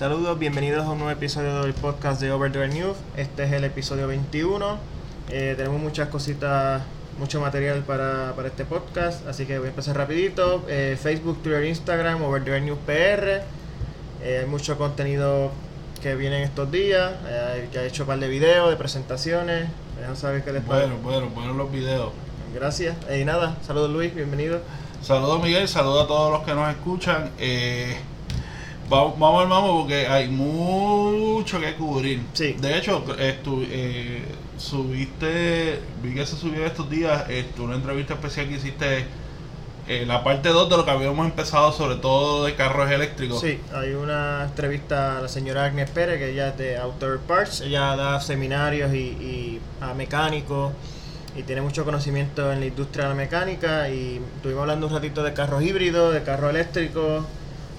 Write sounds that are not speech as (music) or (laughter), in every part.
Saludos, bienvenidos a un nuevo episodio del podcast de Over News. Este es el episodio 21. Eh, tenemos muchas cositas, mucho material para, para, este podcast, así que voy a empezar rapidito. Eh, Facebook, Twitter, Instagram, Over News PR. Eh, hay mucho contenido que viene en estos días. ya he hecho un par de videos, de presentaciones. Dejan saber qué les Bueno, bueno, bueno los videos. Gracias. Y nada, saludos Luis, bienvenido. Saludos Miguel, saludos a todos los que nos escuchan. Eh, vamos, vamos al vamos porque hay mucho que cubrir. Sí. De hecho, eh, subiste, vi que se subió estos días esto, una entrevista especial que hiciste eh, la parte 2 de lo que habíamos empezado, sobre todo de carros eléctricos. Sí, hay una entrevista a la señora Agnes Pérez, que ella es de Outer Parts. Ella da seminarios y, y a mecánicos y tiene mucho conocimiento en la industria de la mecánica y estuvimos hablando un ratito de carros híbridos, de carros eléctricos,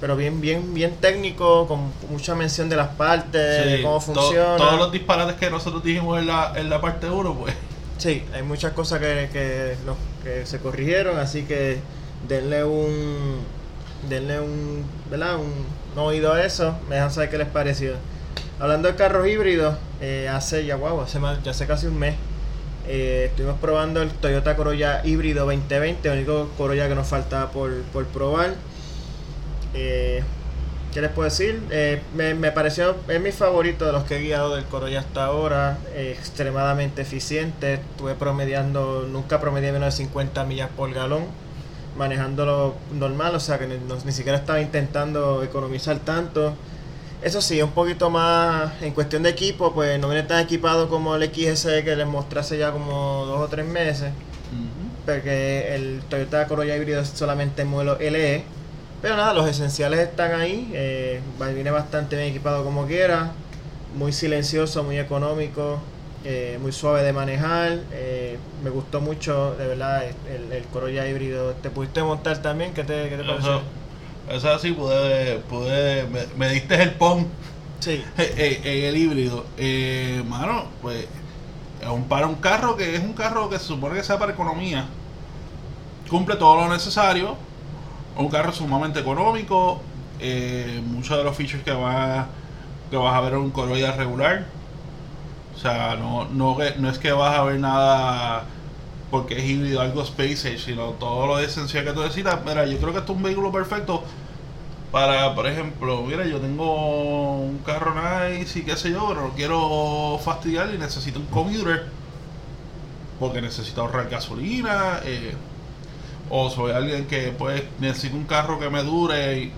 pero bien bien bien técnico, con mucha mención de las partes, de cómo funciona. todos los disparates que nosotros dijimos en la, en la parte 1, pues. Sí, hay muchas cosas que, que, que se corrigieron, así que denle un denle un, ¿verdad? un, oído a eso, me dejan saber qué les pareció. Hablando de carros híbridos, eh, hace ya wow, hace ya hace casi un mes eh, estuvimos probando el Toyota Corolla híbrido 2020, el único Corolla que nos faltaba por, probar. Eh, ¿Qué les puedo decir? Eh, me, pareció, es mi favorito de los que he guiado del Corolla hasta ahora. extremadamente eficiente. Estuve promediando, nunca promedié menos de 50 millas por galón. Manejándolo normal, o sea que ni siquiera estaba intentando economizar tanto. Eso sí, un poquito más en cuestión de equipo, pues no viene tan equipado como el XS que les mostré hace ya como dos o tres meses. Porque el Toyota Corolla híbrido es solamente el modelo LE. Pero nada, los esenciales están ahí. Eh, viene bastante bien equipado como quiera. Muy silencioso, muy económico. Eh, muy suave de manejar. Eh, me gustó mucho, de verdad, el, el Corolla híbrido. ¿Te pudiste montar también? ¿Qué te, qué te pareció? Eso así, pude, pude me, diste el pon sí. (laughs) en, el híbrido. Eh, mano, pues un, para un carro que es un carro que se supone que sea para economía, cumple todo lo necesario. Un carro sumamente económico. Eh, muchos de los features que, va, que vas a ver en un Corolla regular. O sea, no, no, es que vas a ver nada porque es híbrido, algo space sino todo lo esencial que tú necesitas. Mira, yo creo que esto es un vehículo perfecto para, por ejemplo, mira, yo tengo un carro nice y qué sé yo, pero no quiero fastidiar y necesito un commuter porque necesito ahorrar gasolina. Eh, o soy alguien que pues necesito un carro que me dure,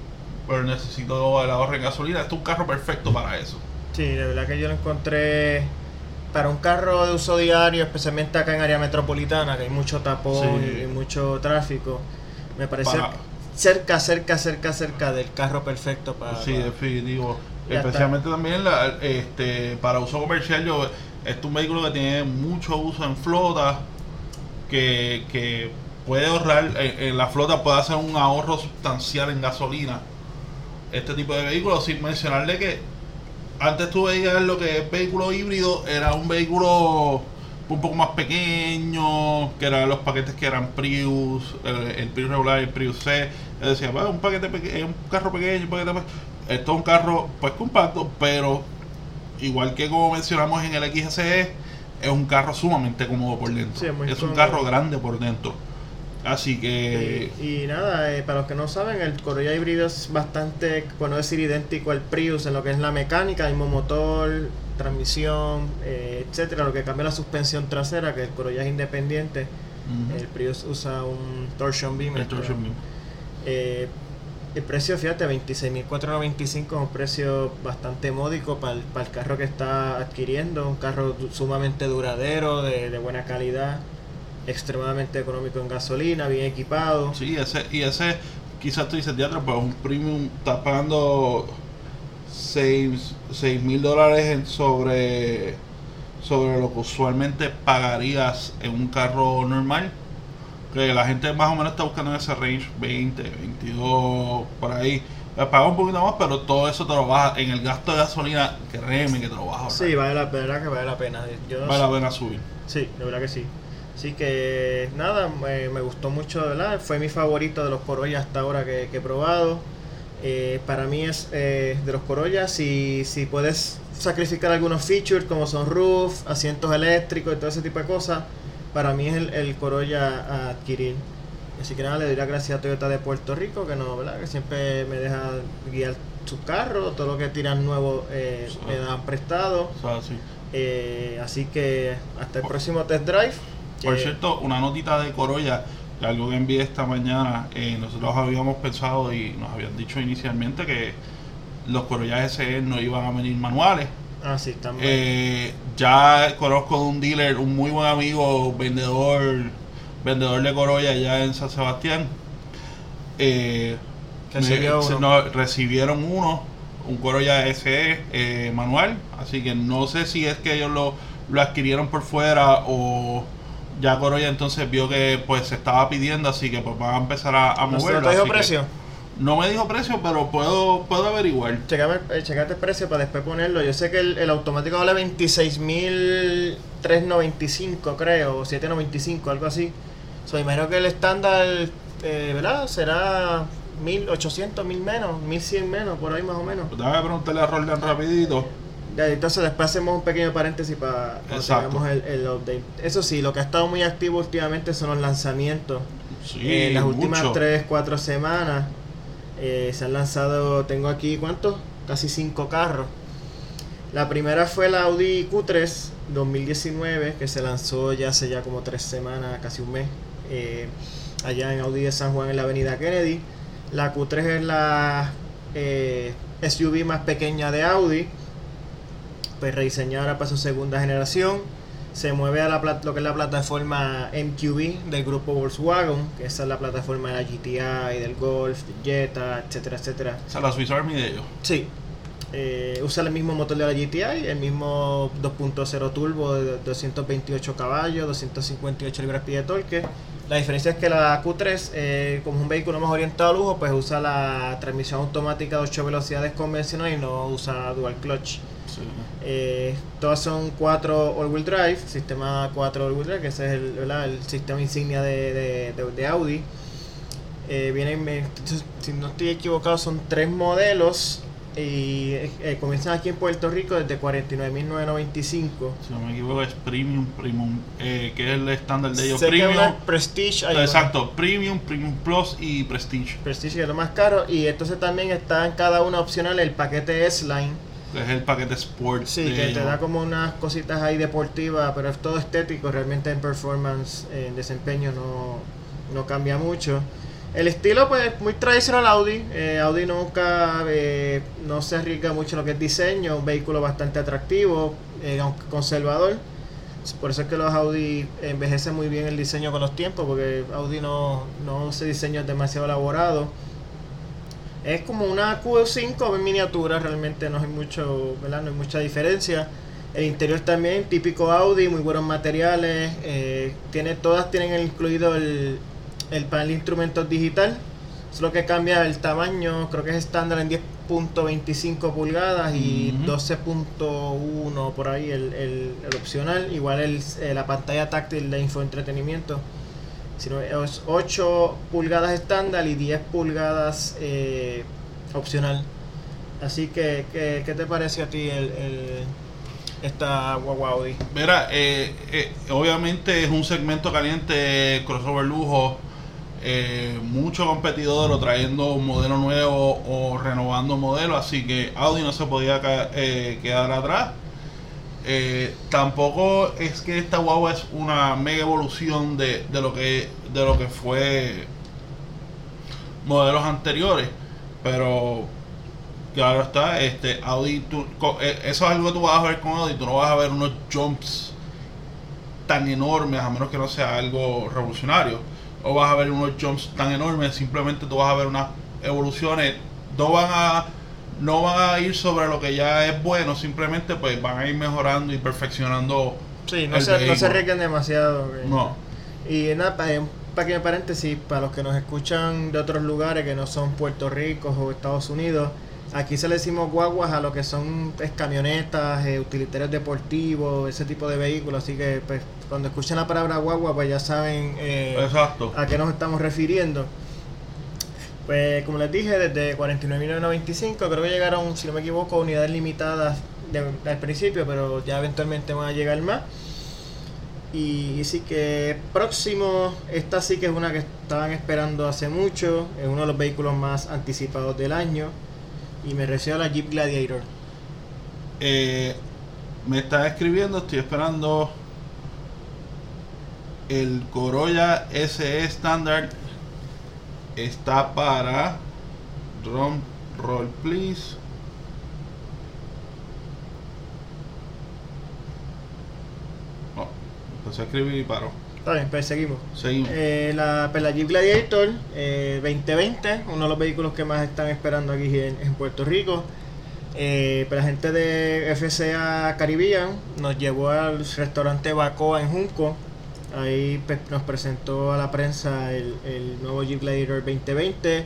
pero necesito el ahorro en gasolina. Esto es un carro perfecto para eso. Sí, de verdad que yo lo encontré para un carro de uso diario, especialmente acá en área metropolitana, que hay mucho tapón y mucho tráfico, me parece cerca, cerca, cerca, cerca del carro perfecto para... Sí, definitivo. Especialmente también la, este, para uso comercial, yo, es un vehículo que tiene mucho uso en flota, que, que puede ahorrar, en, la flota puede hacer un ahorro sustancial en gasolina. Este tipo de vehículos, sin mencionarle que antes tú veías lo que es vehículo híbrido, era un vehículo un poco más pequeño, que eran los paquetes que eran Prius, el, Prius regular, el Prius C. Decía, un paquete pequeño, un carro pequeño, un paquete Esto es un carro pues compacto, pero igual que como mencionamos en el XSE, es un carro sumamente cómodo por dentro. es un carro grande por dentro. Así que. Y, nada, eh, para los que no saben, el Corolla híbrido es bastante, bueno, decir idéntico al Prius en lo que es la mecánica, mismo motor, transmisión, eh, etcétera. Lo que cambia la suspensión trasera, que el Corolla es independiente. El Prius usa un torsion beam. El torsion beam. Eh, el precio, fíjate, 26.495 es un precio bastante módico para el, para el carro que está adquiriendo. Un carro sumamente duradero, de, de buena calidad extremadamente económico en gasolina, bien equipado. Sí, ese, y ese, quizás tú dices, teatro, pues un premium estás pagando 6 mil dólares sobre, sobre lo que usualmente pagarías en un carro normal. Que la gente más o menos está buscando en ese range 20, 22, por ahí. Pues paga un poquito más, pero todo eso te lo baja en el gasto de gasolina, créeme que te lo baja. Sí, vale la pena, que vale la pena. vale la pena subir. Sí, de verdad que sí. Así que nada, me, gustó mucho, ¿verdad? Fue mi favorito de los Corolla hasta ahora que, he probado. Eh, para mí es eh, de los Corolla, si, si puedes sacrificar algunos features como son roof, asientos eléctricos y todo ese tipo de cosas, para mí es el, el Corolla a adquirir. Así que nada, le doy las gracias a Toyota de Puerto Rico, que no, ¿verdad? Que siempre me deja guiar su carro, todo lo que tiran nuevo eh, me dan prestado. Eh, así que hasta el Por- próximo test drive. Por cierto, una notita de Corolla, que algo que envié esta mañana, eh, nosotros habíamos pensado y nos habían dicho inicialmente que los Corolla SE no iban a venir manuales. Ah, sí, también. Eh, ya conozco de un dealer, un muy buen amigo, vendedor, vendedor de Corolla allá en San Sebastián. Eh, Recibió me- uno. no, recibieron uno, un Corolla SE eh, manual, así que no sé si es que ellos lo, lo adquirieron por fuera o ya Corolla entonces vio que pues se estaba pidiendo, así que pues van a empezar a, a ¿No se- moverlo. no te dijo precio? no me dijo precio, pero puedo, puedo averiguar. Checame, eh, checate el precio para después ponerlo. Yo sé que el, el automático vale 26.395, creo, o 795, algo así. So, imagino que el estándar, eh, ¿verdad? Será 1.800, 1.000 menos, 1.100 menos, por ahí más o menos. Pues déjame preguntarle a Roldán rapidito. Entonces después hacemos un pequeño paréntesis para cuando el, el update. Eso sí, lo que ha estado muy activo últimamente son los lanzamientos. Sí, en Eh, las últimas mucho. 3, 4 semanas eh, se han lanzado, tengo aquí, ¿cuántos? Casi 5 carros. La primera fue la Audi Q3 2019, que se lanzó ya hace ya como 3 semanas, casi un mes, eh, allá en Audi de San Juan en la avenida Kennedy. La Q3 es la SUV más pequeña de Audi, pues rediseñada para su segunda generación se mueve a la lo que es la plataforma MQB del grupo Volkswagen, que esa es la plataforma de la GTI, del Golf, Jetta, etcétera, etcétera. O sea, la Swiss Army de ellos. Sí, eh, usa el mismo motor de la GTI, el mismo 2.0 turbo de 228 caballos, 258 libras-pie de torque. La diferencia es que la Q3, eh, como es un vehículo más orientado a lujo, pues usa la transmisión automática de 8 velocidades convencional y no usa dual clutch. Sí. Eh, todas son 4 all-wheel drive, sistema 4 all-wheel drive, que ese es el, ¿verdad? el sistema insignia de, de- de- de Audi. Eh, vienen, eh, si no estoy equivocado, son tres modelos y eh, eh, comienzan aquí en Puerto Rico desde 49.995. Si no me equivoco, es Premium, Premium, eh, que es el estándar de ellos. Sé que Premium, una Prestige, una exacto, Premium, Premium Plus y Prestige, Prestige que es lo más caro y entonces también está en cada una opcional el paquete S-Line. Que es el paquete Sport. Sí, de que te da como unas cositas ahí deportivas, pero es todo estético, realmente en performance, en desempeño no, no cambia mucho. El estilo pues muy tradicional Audi, eh, Audi nunca eh, no se arriesga mucho en lo que es diseño, un vehículo bastante atractivo, eh, aunque conservador. Por eso es que los Audi envejecen muy bien el diseño con los tiempos, porque Audi no, no se diseño demasiado elaborado. Es como una Q5 en miniatura, realmente no hay mucho, ¿verdad? No hay mucha diferencia. El interior también, típico Audi, muy buenos materiales. eh, tiene, todas tienen incluido el, el panel de instrumentos digital. Es lo que cambia el tamaño, creo que es estándar en 10.25 pulgadas y Ujú. 12.1 por ahí el, el- el opcional. Igual el, eh, la pantalla táctil de infoentretenimiento es 8 pulgadas estándar y 10 pulgadas eh, opcional. Así que, ¿qué, qué te parece a ti el, el- esta guagua Audi? Mira, eh, eh, obviamente es un segmento caliente, crossover lujo, mucho competidor o trayendo un modelo nuevo o renovando modelo, así que Audi no se podía quedar atrás. Eh, tampoco es que esta guagua es una mega evolución de, de lo que de lo que fue modelos anteriores, pero claro está, este Audi, eh, eso es algo que tú vas a ver con Audi, tú no vas a ver unos jumps tan enormes a menos que no sea algo revolucionario, o vas a ver unos jumps tan enormes, simplemente tú vas a ver unas evoluciones, no van a no van a ir sobre lo que ya es bueno, simplemente pues van a ir mejorando y perfeccionando. Sí, no El se, no se arriesguen demasiado. eh. No. Y nada, pa- un pequeño paréntesis para los que nos escuchan de otros lugares que no son Puerto Rico o Estados Unidos. Aquí se le decimos guaguas a lo que son pues, camionetas, eh, utilitarios deportivos, ese tipo de vehículos. Así que pues, cuando escuchen la palabra guagua, pues ya saben eh, Exacto. a qué nos estamos refiriendo. Pues como les dije, desde 49.995 creo que llegaron, si no me equivoco, unidades limitadas de- al principio, pero ya eventualmente van a llegar más. Y sí que próximo, esta sí que es una que estaban esperando hace mucho, es uno de los vehículos más anticipados del año. Y me refiero a la Jeep Gladiator. Eh, me está escribiendo, estoy esperando el Corolla SE Standard está para drum roll please oh, empecé a escribir y paró Está bien, pues seguimos. seguimos Eh, la, la Jeep Gladiator eh, 2020, uno de los vehículos que más están esperando aquí en, en Puerto Rico. Eh, pues, la gente de FCA Caribbean nos llevó al restaurante Bacoa en Junco. Ahí nos presentó a la prensa el, el nuevo Jeep Gladiator 2020.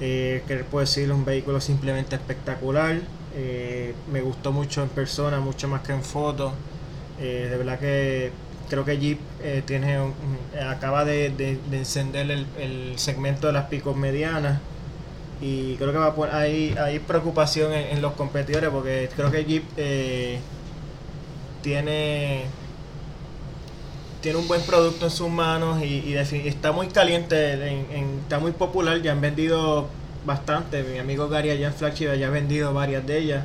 Eh, que puedo decir, un vehículo simplemente espectacular. Eh, me gustó mucho en persona, mucho más que en fotos. Eh, de verdad que creo que Jeep tiene acaba de, de- de encender el, el segmento de las picos medianas y creo que va hay, preocupación en, en los competidores porque creo que Jeep tiene tiene un buen producto en sus manos y, y está muy caliente, en- en- está muy popular, ya han vendido bastante, mi amigo Gary allá en Flagship ya ha vendido varias de ellas.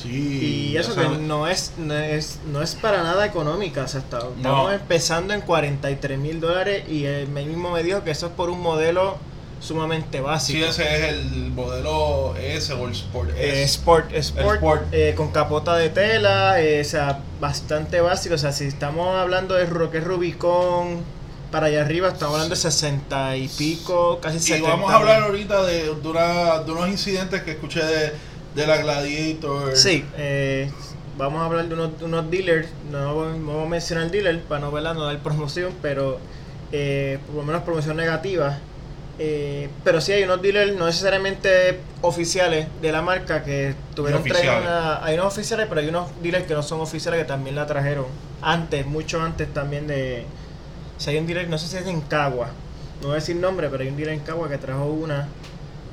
sí Y eso que no es, no es no es para nada económica. O sea, está- estamos empezando en 43 mil dólares y él mismo me dijo que eso es por un modelo sumamente sí básico. ese es el modelo S o el Sport Eh, S sport, Sport, Sport. eh, con capota de tela, eh, o sea, bastante básico. O sea, si estamos hablando de lo que es Rubicon para allá arriba, estamos hablando de 60 y pico, casi Y 70. vamos a hablar ahorita de, de, una- de unos incidentes que escuché de, de la Gladiator. Sí, eh, vamos a hablar de unos, de unos dealers, no voy- no voy a mencionar dealer para no, no dar promoción, pero eh, por lo menos promoción negativa. Eh, pero sí hay unos dealers no necesariamente oficiales de la marca que tuvieron una... Hay unos oficiales, pero hay unos dealers que no son oficiales que también la trajeron. Antes, mucho antes también de... Si hay un dealer, no sé si es en Cagua, no voy a decir nombre, pero hay un dealer en Cagua que trajo una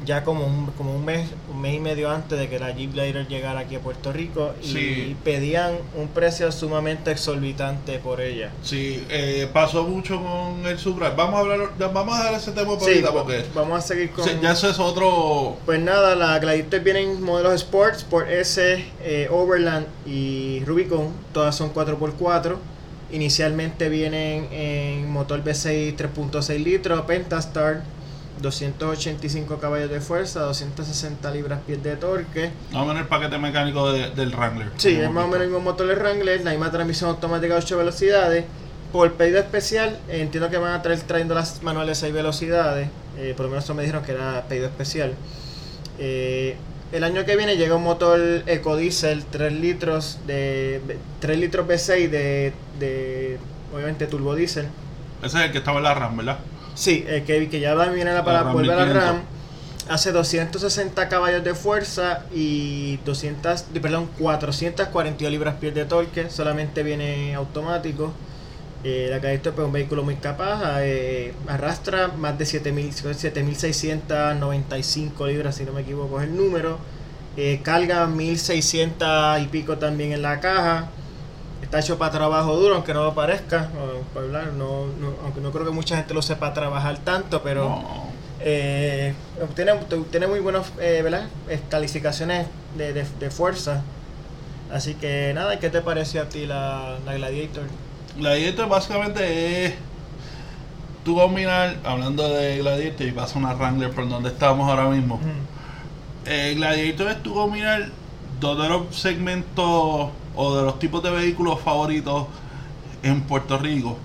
ya como un, como un mes, un mes y medio antes de que la Jeep Gladiator llegara aquí a Puerto Rico y pedían un precio sumamente exorbitante por ella. Sí, eh, pasó mucho con el Supra. Vamos a hablar, vamos a dejar ese tema por Sí, ahorita porque vamos a seguir con... ya eso es otro. Pues nada, la Gladiator vienen modelos Sport, Sport S, eh, Overland y Rubicon, todas son 4x4. Inicialmente vienen en motor V6 3.6 litros, Pentastar, 285 caballos de fuerza, 260 libras pies de torque. Vamos a ver el paquete mecánico de- del Wrangler. Sí, es más o menos el mismo motor de Wrangler, la misma transmisión automática de 8 velocidades. Por pedido especial, eh, entiendo que van a traer trayendo las manuales de 6 velocidades. eh, por lo menos eso me dijeron que era pedido especial. Eh, el año que viene llega un motor ecodiesel 3 litros de 3 litros V6 de, de obviamente turbo diésel. visto. Ese es el que estaba en la RAM, ¿verdad? Sí, eh, que, que ya viene la para volver a la 1500. RAM. Hace 260 caballos de fuerza y 200, di- perdón, 442 libras pies de torque. Solamente viene automático. Eh, la Gladiator es un vehículo muy capaz. eh, arrastra más de 7000 7695 libras, si no me equivoco es el número. Eh, carga 1600 y pico también en la caja. Está hecho para trabajo duro, aunque no lo parezca. para hablar, no, no- aunque no creo que mucha gente lo sepa trabajar tanto, pero No. eh, tiene, tiene muy buenas eh, ¿verdad? Calificaciones de, de- de fuerza. Así que nada, ¿qué te pareció a ti la, la Gladiator? Gladiator básicamente es. Tú combinar, hablando de Gladiator, y pasa una Wrangler por donde estamos ahora mismo. Eh, Gladiator es tu combinar dos de los segmentos o de los tipos de vehículos favoritos en Puerto Rico.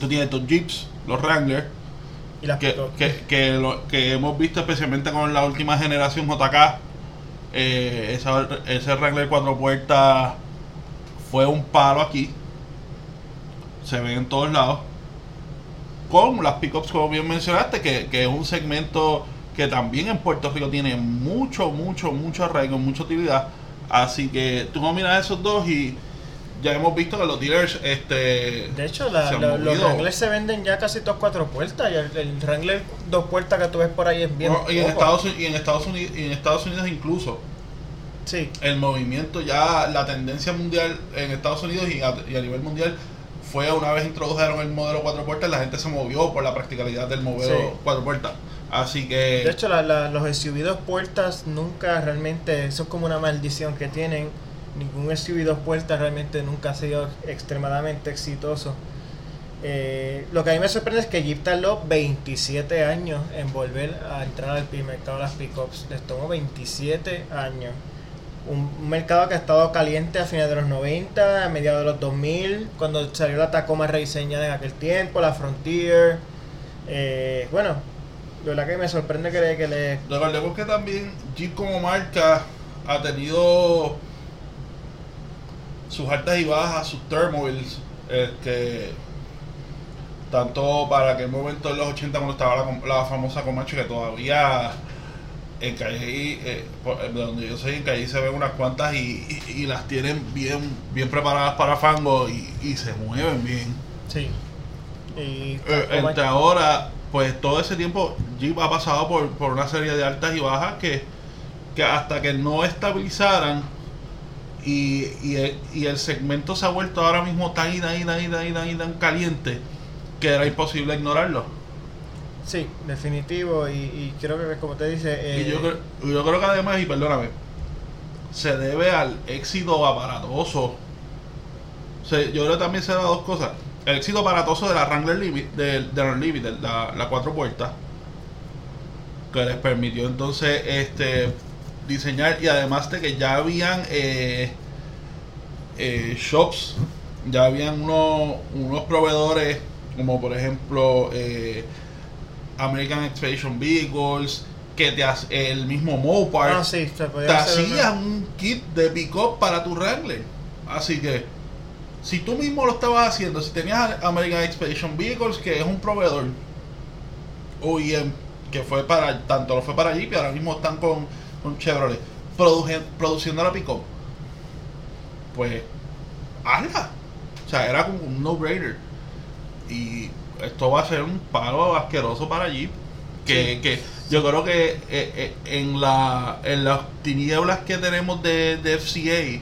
Tú tienes tus Jeeps, los Wrangler, Y las que, que, que, lo- que hemos visto especialmente con la última generación JK. Eh, esa- ese Wrangler cuatro puertas fue un palo aquí. Se ven en todos lados. Con las pickups, como bien mencionaste, que, que es un segmento que también en Puerto Rico tiene mucho, mucho, mucho arraigo, mucha utilidad. Así que tú combinas esos dos y ya hemos visto que los dealers este De hecho, la- se han la- los. Wranglers se wrangler ya casi todos cuatro puertas. Y el, el Wrangler dos puertas que tú ves por ahí es bien. No, y, en. Estados, Uni- y en Estados Unidos y en Estados Unidos incluso Sí, el movimiento ya la tendencia mundial en Estados Unidos y a, y a nivel mundial fue una vez introdujeron el modelo cuatro puertas la gente se movió por la practicalidad del modelo Sí. cuatro puertas así que de hecho, los SUV dos puertas nunca realmente. Eso es como una maldición que tienen. Ningún SUV dos puertas realmente nunca ha sido extremadamente exitoso. Eh, lo que a mí me sorprende es que Jeep tardó 27 años en volver a entrar al mercado de las pickups. Les tomó 27 años. Un, un mercado que ha estado caliente a finales de los 90, a mediados de los 2000, cuando salió la Tacoma rediseñada en aquel tiempo, la Frontier. Eh, bueno, de verdad que me sorprende que, le- que le... recordemos que también Jeep como marca ha tenido sus altas y bajas sus turmoils este tanto para aquel momento en los 80 cuando estaba la, la famosa Comanche que todavía en Calle, eh, por- donde yo soy, en Calle se ven unas cuantas y, y- y las tienen bien bien preparadas para fango y, y se mueven bien. Sí. Y Eh, entre ahora, pues todo ese tiempo Jeep ha pasado por, por una serie de altas y bajas que, que hasta que no estabilizaran y, y, el, y el segmento se ha vuelto ahora mismo tan y tan y tan y tan y tan, y tan caliente que era imposible ignorarlo. Sí, definitivo. Y, y creo que, como te dice... eh, Y yo, creo- yo creo que además, y perdóname, se debe al éxito aparatoso. Se- yo creo que también se da dos cosas. El éxito aparatoso de la Wrangler Limit, de, Unlimited, la, la cuatro puertas, que les permitió entonces este diseñar y además de que ya habían eh, eh, shops, ya habían unos, unos proveedores como por ejemplo eh, American Expedition Vehicles, que te hace el mismo Mopar, Ah, sí, te hacer hacía una- un kit de pick-up para tu Wrangler. Así que, si tú mismo lo estabas haciendo, si tenías American Expedition Vehicles, que es un proveedor OEM, que fue para, tanto lo fue para Jeep y ahora mismo están con, con Chevrolet, produje- produciendo la pick-up, pues, hazla. O sea, era como un no-brainer. Y esto va a ser un palo asqueroso para Jeep. Que, Sí. que yo creo que eh, eh, en, la, en las tinieblas que tenemos de, de FCA,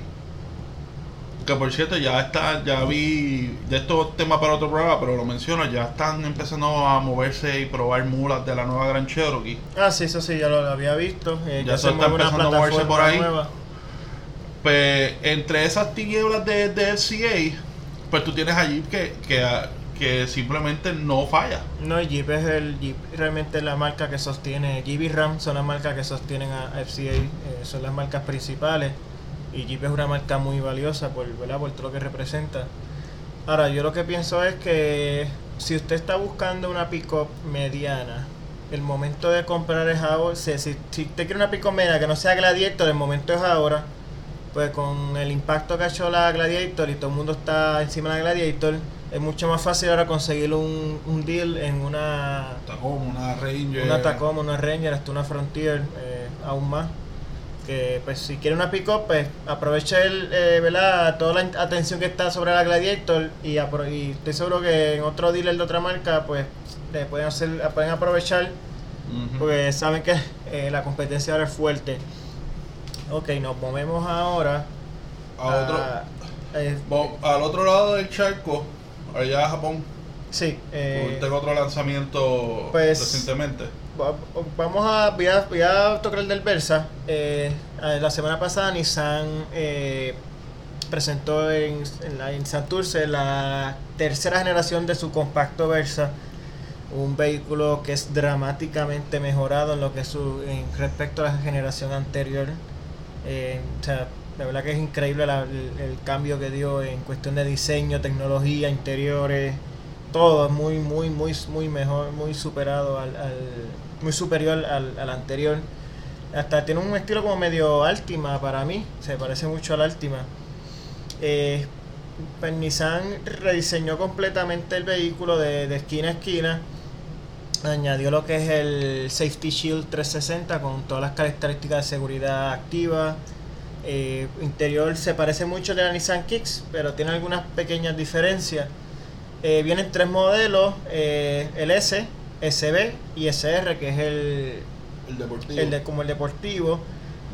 que por cierto ya está, ya vi, de estos temas para otro programa, pero lo menciono, ya están empezando a moverse y probar mulas de la nueva Gran Cherokee. Ah, sí, eso sí, ya lo había visto. eh, Ya se está empezando a moverse por ahí. nueva. Pues entre esas tinieblas de, de FCA, pues tú tienes a Jeep que, que, que simplemente no falla. No, Jeep es el Jeep, realmente la marca que sostiene, Jeep y Ram son las marcas que sostienen a FCA, eh, son las marcas principales y Jeep es una marca muy valiosa por, ¿verdad? por todo lo que representa. Ahora, yo lo que pienso es que si usted está buscando una pick-up mediana, el momento de comprar es ahora, si, si, si usted quiere una pick-up mediana que no sea Gladiator, el momento es ahora, pues con el impacto que ha hecho la Gladiator y todo el mundo está encima de la Gladiator, es mucho más fácil ahora conseguir un, un deal en una, Tacoma, una Ranger. una Tacoma, una Ranger, hasta una Frontier, eh, aún más. Que pues si quiere una pick-up, pues aproveche el, eh, ¿verdad? toda la atención que está sobre la Gladiator y, y estoy seguro que en otro dealer de otra marca, pues le pueden, hacer, pueden aprovechar Ujú. porque saben que eh, la competencia ahora es fuerte. Ok, nos movemos ahora a otro, eh, al otro lado del charco, allá a Japón, sí, eh, tengo otro lanzamiento pues- recientemente. Va- Vamos a, voy a, voy tocar el del Versa. Eh, la semana pasada Nissan eh, presentó en, en, la, en Santurce la tercera generación de su compacto Versa. Un vehículo que es dramáticamente mejorado en lo que es su, en respecto a la generación anterior. Eh, o sea, la verdad que es increíble la- el cambio que dio en cuestión de diseño, tecnología, interiores, todo muy, muy, muy, muy mejor, muy superado al, al- muy superior al, al anterior. Hasta tiene un estilo como medio Altima para mí, se parece mucho al Altima. Eh, pues Nissan rediseñó completamente el vehículo de, de esquina a esquina. Añadió lo que es el Safety Shield 360 con todas las características de seguridad activa. Eh, interior se parece mucho de la Nissan Kicks, pero tiene algunas pequeñas diferencias. Eh, vienen tres modelos, eh, el S, SB y SR, que es el, El deportivo. el de, como el deportivo.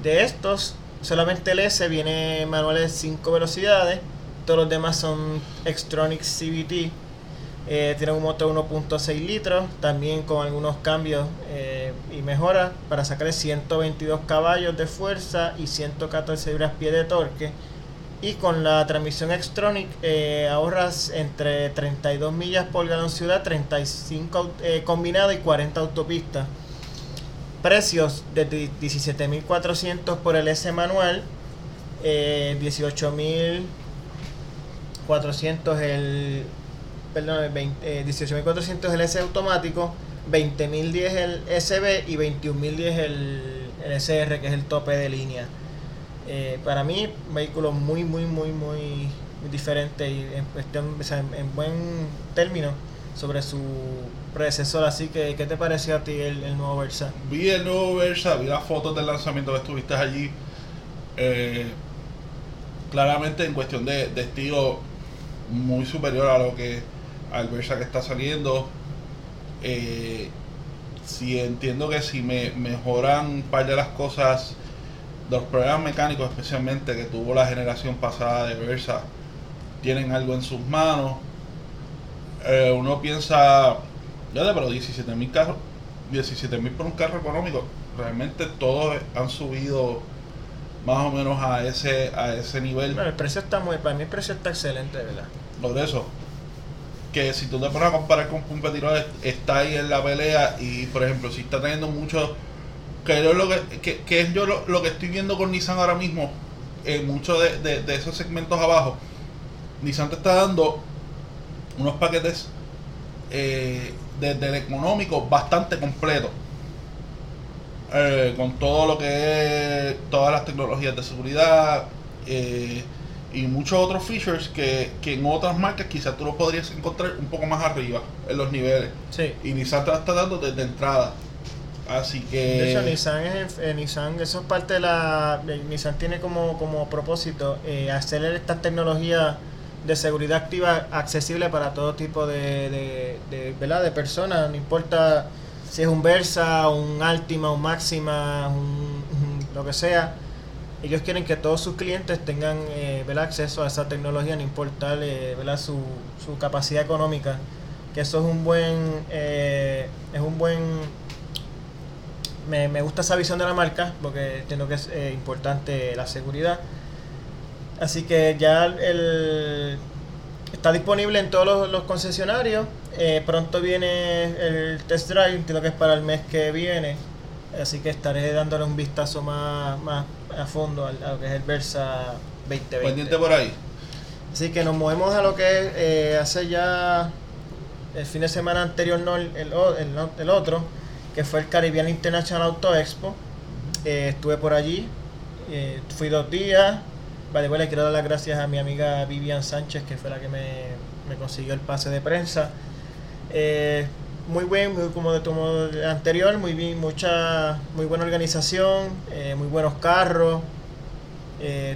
De estos, solamente el S viene manuales de 5 velocidades, todos los demás son Xtronic CVT. Eh, tiene un motor 1.6 litros, también con algunos cambios eh, y mejoras para sacar 122 caballos de fuerza y 114 libras-pie de torque. Y con la transmisión Xtronic eh, ahorras entre 32 millas por galón ciudad, 35 au- eh, combinado y 40 autopistas. Precios de di- 17.400 por el S manual, eh, 18.400 el perdón, el 20, eh, 18.400 el S automático, 20.010 el SB y 21.010 el, el SR que es el tope de línea. Eh, para mí, un vehículo muy, muy, muy, muy, diferente y en, en- en buen término sobre su predecesor. Así que, ¿qué te pareció a ti el, nuevo Versa? Vi el nuevo Versa, vi las fotos del lanzamiento que estuviste allí. Eh, claramente en cuestión de, de estilo muy superior a lo que al Versa que está saliendo. Eh, si entiendo que si me mejoran un par de las cosas de los problemas mecánicos especialmente que tuvo la generación pasada de Versa tienen algo en sus manos. Eh, uno piensa ya pero 17 mil carros 17 mil por un carro económico. Realmente todos han subido más o menos a ese a ese nivel. Bueno, el precio está muy, para mí el precio está excelente, ¿verdad? por eso que si tú te pones a comparar con competidores está ahí en la pelea y por ejemplo si está teniendo mucho que yo lo que, que, que es yo lo, lo que estoy viendo con Nissan ahora mismo en muchos de, de- de esos segmentos abajo. Nissan te está dando unos paquetes eh, desde el económico bastante completo eh, con todo lo que es todas las tecnologías de seguridad eh, y muchos otros features que, que en otras marcas quizás tú los podrías encontrar un poco más arriba en los niveles. Sí. y Nissan te está dando desde entrada así que De hecho, Nissan, es, eh, Nissan, eso es parte de la... Nissan tiene como, como propósito eh, hacer estas tecnologías de seguridad activa accesible para todo tipo de, de, ¿verdad? de personas, no importa si es un Versa, un Altima, un Máxima, un, lo que sea. Ellos quieren que todos sus clientes tengan eh, acceso a esa tecnología, no importa eh. Su, su capacidad económica. Que eso es un buen... eh, es un buen me, me gusta esa visión de la marca porque entiendo que es eh, importante la seguridad. Así que ya el, está disponible en todos los, los concesionarios. Eh, pronto viene el test drive, entiendo que es para el mes que viene. Así que estaré dándole un vistazo más, más a fondo al- a, lo que es el Versa 2020. pendiente por ahí Así que nos movemos a lo que es, eh, hace ya el fin de semana anterior, no el, el, el no- el otro, que fue el Caribbean International Auto Expo. Eh, estuve por allí, eh, fui dos días. Vale, bueno, le quiero dar las gracias a mi amiga Vivian Sánchez, que fue la que me, me consiguió el pase de prensa. Eh, muy buen, muy como de como el anterior, muy bien, mucha, muy buena organización, muy buenos carros,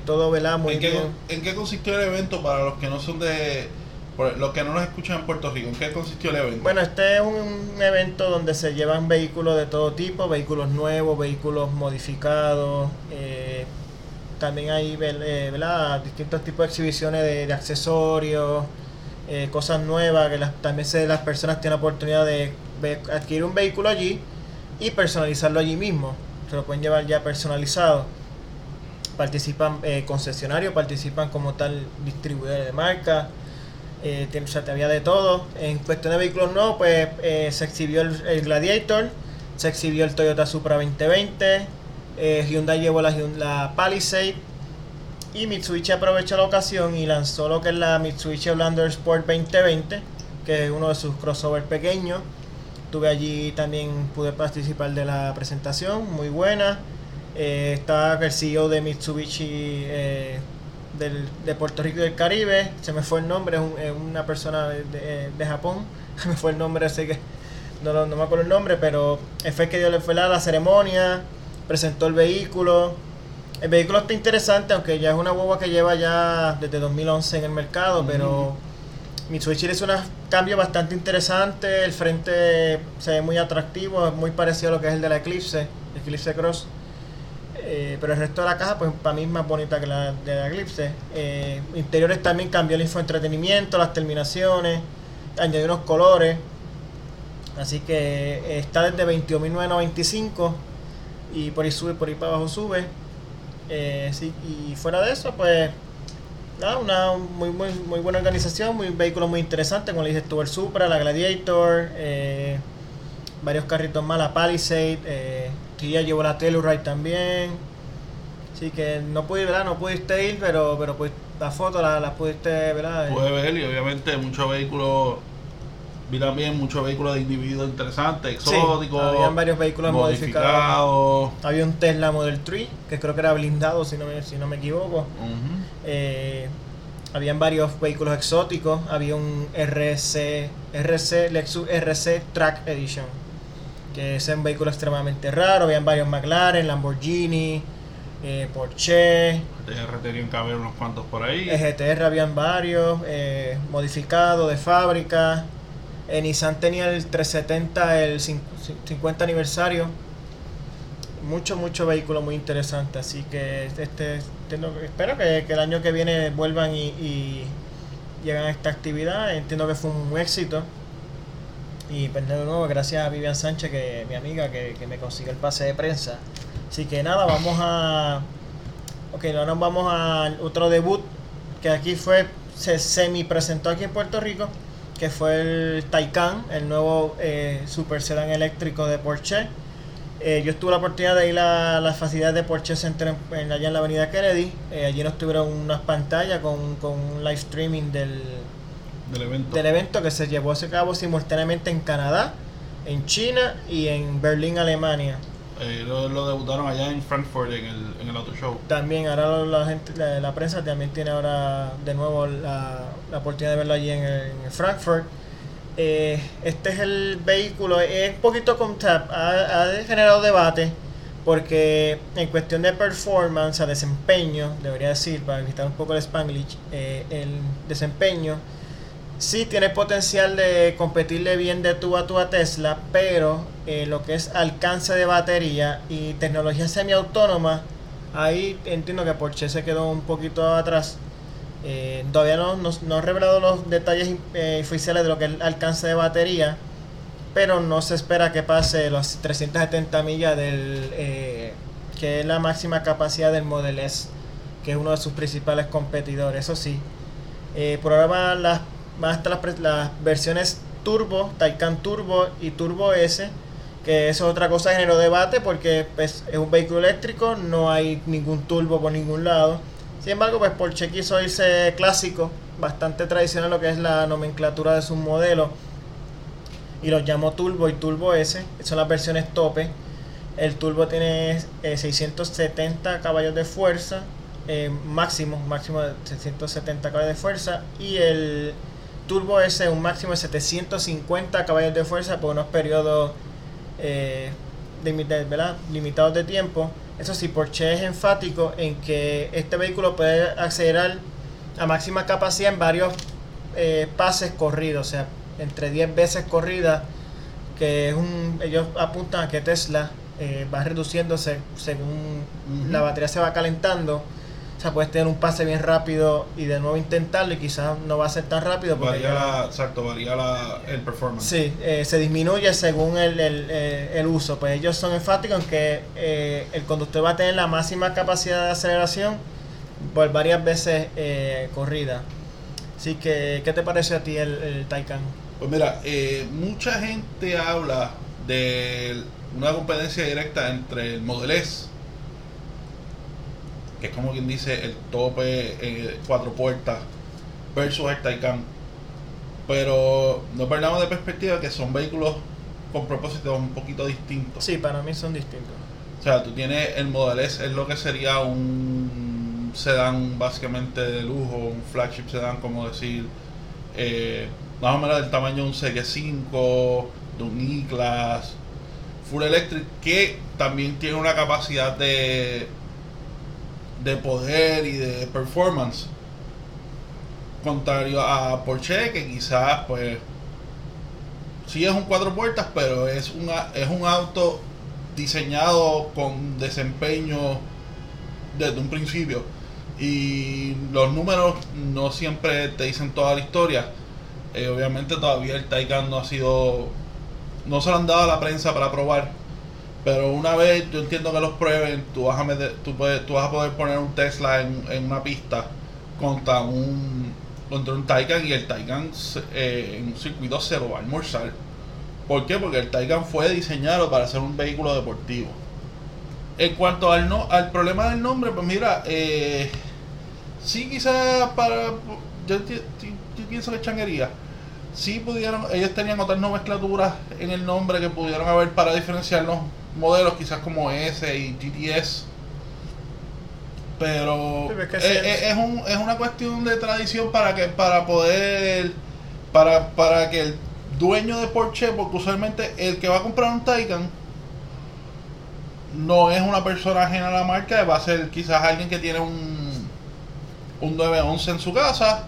todo ¿verdad? muy ¿En qué, bien. ¿En qué consistió el evento para los que no son de por- los que no nos escuchan en Puerto Rico? ¿En qué consistió el evento? Bueno, este es un evento donde se llevan vehículos de todo tipo, vehículos nuevos, vehículos modificados. eh, también hay eh, distintos tipos de exhibiciones de, accesorios, eh, cosas nuevas, que también se, las personas tienen la oportunidad de, adquirir un vehículo allí y personalizarlo allí mismo. Se lo pueden llevar ya personalizado. Participan eh, concesionarios, participan como tal distribuidores de marca. Eh, te había de todo. En cuestión de vehículos nuevos, pues eh, se exhibió el, Gladiator, se exhibió el Toyota Supra 2020, eh, Hyundai llevó la, la Palisade y Mitsubishi aprovechó la ocasión y lanzó lo que es la Mitsubishi Outlander Sport 2020, que es uno de sus crossovers pequeños. Estuve allí también, pude participar de la presentación, muy buena. Eh, estaba el CEO de Mitsubishi del, de Puerto Rico y del Caribe, se me fue el nombre, es, un- es una persona de, de- de Japón, (laughs) se me fue el nombre, así que no, me acuerdo el nombre, pero fue el que dio fue la, la ceremonia, presentó el vehículo, El vehículo está interesante, aunque ya es una guagua que lleva ya desde 2011 en el mercado, pero Mitsubishi hizo unos cambios bastante interesantes. El frente se ve muy atractivo, es muy parecido a lo que es el de la Eclipse, Eclipse Cross. Eh, pero el resto de la caja, pues para mí es más bonita que la de la Eclipse. Eh, interiores también cambió el infoentretenimiento, las terminaciones, añadió unos colores. Así que eh, está desde 21.995 y por ahí sube, por ahí para abajo sube. Y fuera de eso, pues nada, una muy, muy, muy buena organización, muy vehículos muy interesantes, como le dije, estuvo el Supra, la Gladiator, varios carritos más, la Palisade, eh, Kia llevó la Telluride también. Así que no pude, ¿verdad? No pudiste ir, pero, pero pues, la foto la, la pudiste, ¿verdad? Pude ver y obviamente muchos vehículos, vi también muchos vehículos de individuos interesantes, Sí, exóticos, habían varios vehículos modificados. modificados. Había un Tesla Model 3, que creo que era blindado, si no me, si no me equivoco. Eh, habían varios vehículos exóticos. Había un RC, RC, Lexus RC Track Edition. Que es un vehículo extremadamente raro. Habían varios McLaren, Lamborghini, eh, Porsche, TR tenían que haber unos cuantos por ahí. GTR habían varios, eh, modificados de fábrica. Eh, Nissan tenía el 370, el cin- 50 aniversario. Mucho, mucho vehículo muy interesante. Así que este, que- espero que, que el año que viene vuelvan y, y llegan a esta actividad. Entiendo que fue un éxito. Y pues de nuevo, gracias a Vivian Sánchez, que mi amiga, que, que me consiguió el pase de prensa. Así que nada, vamos a. Ok, ahora vamos al otro debut que aquí fue, se semi presentó aquí en Puerto Rico, que fue el Taycan, el nuevo eh, super sedán eléctrico de Porsche. Eh, yo tuve la oportunidad de ir a las facilidades de Porsche Center en- en- allá en la avenida Kennedy. Eh, allí nos tuvieron unas pantallas con, con un live streaming del, del evento. del evento que se llevó a cabo simultáneamente en Canadá, en China y en Berlín, Alemania. Eh, lo, lo debutaron allá en Frankfurt en el, en el Auto Show. También ahora lo- la gente, la, la prensa también tiene ahora de nuevo la, la oportunidad de verlo allí en, el- en el Frankfurt. Eh, este es el vehículo, es un poquito con tap, ha, ha generado debate porque en cuestión de performance, a desempeño, debería decir, para evitar un poco el spanglish, eh, el desempeño sí tiene potencial de competirle bien de tú a tú a Tesla, pero eh, lo que es alcance de batería y tecnología semiautónoma, ahí entiendo que Porsche se quedó un poquito atrás. Eh, todavía no, no, no ha revelado los detalles eh, oficiales de lo que es alcance de batería, pero no se espera que pase los 370 millas del que es la máxima capacidad del Model S, que es uno de sus principales competidores. Eso sí, por ahora las, van hasta las, versiones Turbo, Taycan Turbo y Turbo S, que eso es otra cosa que generó debate porque pues, es un vehículo eléctrico, no hay ningún turbo por ningún lado. Sin embargo, pues Porsche quiso irse clásico, bastante tradicional lo que es la nomenclatura de sus modelos. Y los llamó Turbo y Turbo S, son las versiones tope. El Turbo tiene eh, 670 caballos de fuerza, eh, máximo, máximo de 670 caballos de fuerza. Y el Turbo S un máximo de 750 caballos de fuerza por unos periodos eh, limitados de tiempo. Eso sí, Porsche es enfático en que este vehículo puede acelerar a máxima capacidad en varios eh, pases corridos, o sea, entre 10 veces corrida, que es un, ellos apuntan a que Tesla eh, va reduciéndose según la batería se va calentando. Sea, puedes tener un pase bien rápido y de nuevo intentarlo y quizás no va a ser tan rápido porque Varía ya- la, exacto, varía la, el performance. Sí, eh, se disminuye según el, el, eh, el uso. Pues ellos son enfáticos en que eh, el conductor va a tener la máxima capacidad de aceleración por varias veces eh, corrida. Así que, ¿qué te parece a ti el, el Taycan? Pues mira, eh, mucha gente habla de una competencia directa entre el Model S, que es como quien dice el tope eh, cuatro puertas, versus el Taycan. Pero no perdamos de perspectiva que son vehículos con propósitos un poquito distintos. Sí, para mí son distintos. O sea, tú tienes el Model S, es lo que sería un sedán básicamente de lujo, un flagship sedán, como decir, eh, más o menos del tamaño de un Serie 5, de un E-Class, Full Electric, que también tiene una capacidad de de poder y de performance. Contrario a Porsche, que quizás pues sí es un cuatro puertas, pero es, una, es un auto diseñado con desempeño desde un principio. Y los números no siempre te dicen toda la historia. Eh, obviamente todavía el Taycan no ha sido... No se lo han dado a la prensa para probar. Pero una vez yo entiendo que los prueben, tú vas a, meter, tú vas a poder poner un Tesla en, en una pista contra un, contra un Taycan y el Taycan eh, en un circuito se lo va a almorzar. ¿Por qué? Porque el Taycan fue diseñado para ser un vehículo deportivo. En cuanto al no, al problema del nombre, pues mira, eh, sí quizás para yo, pienso que changuería. Sí pudieron, ellos tenían otras nomenclaturas en el nombre que pudieron haber para diferenciar los modelos, quizás como S y GTS. Pero es, es, un, es una cuestión de tradición para que para poder para, para que el dueño de Porsche, porque usualmente el que va a comprar un Taycan no es una persona ajena a la marca, va a ser quizás alguien que tiene un, un 911 en su casa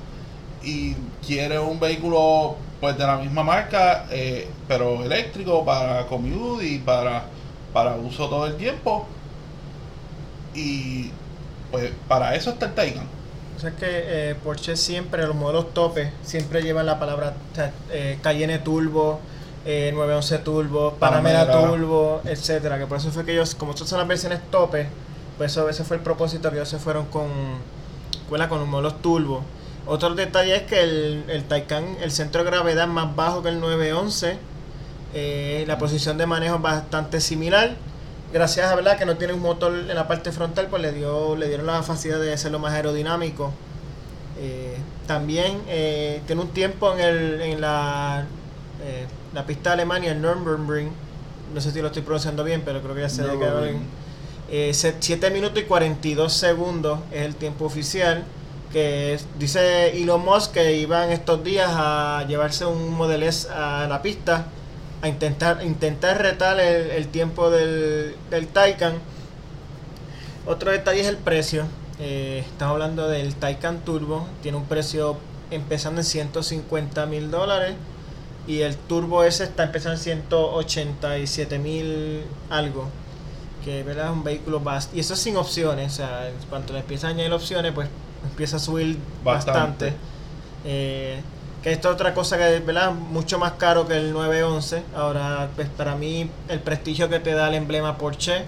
y quiere un vehículo pues de la misma marca, eh, pero eléctrico para commute y para, para uso todo el tiempo. Y pues para eso está el Taycan. O sea que eh, Porsche siempre, los modelos tope, siempre llevan la palabra eh, Cayenne Turbo, 911 Turbo, Panamera, Turbo, etcétera. Que por eso fue que ellos, como estas son las versiones tope, pues eso, ese fue el propósito que ellos se fueron con, con los modelos Turbo. Otro detalle es que el, el Taycan, el centro de gravedad es más bajo que el 911. Eh, la posición de manejo es bastante similar. Gracias a verdad que no tiene un motor en la parte frontal, pues le dio le dieron la facilidad de hacerlo más aerodinámico. Eh, también eh, tiene un tiempo en, el, en la, la pista de Alemania, el Nürburgring. No sé si lo estoy pronunciando bien, pero creo que ya sé de qué 7 minutos y 42 segundos es el tiempo oficial que dice Elon Musk que iban estos días a llevarse un Model S a la pista a intentar intentar retar el, tiempo del, del, Taycan. Otro detalle es el precio. Eh, estamos hablando del Taycan Turbo. Tiene un precio empezando en 150 mil dólares. Y el Turbo S está empezando en 187 mil algo. Que ¿verdad? es un vehículo bastante. Y eso sin opciones. O sea, cuando le empiezan a añadir opciones, pues empieza a subir bastante. Eh, que esto es otra cosa que ¿verdad? mucho más caro que el 911. Ahora, pues para mí, el prestigio que te da el emblema Porsche,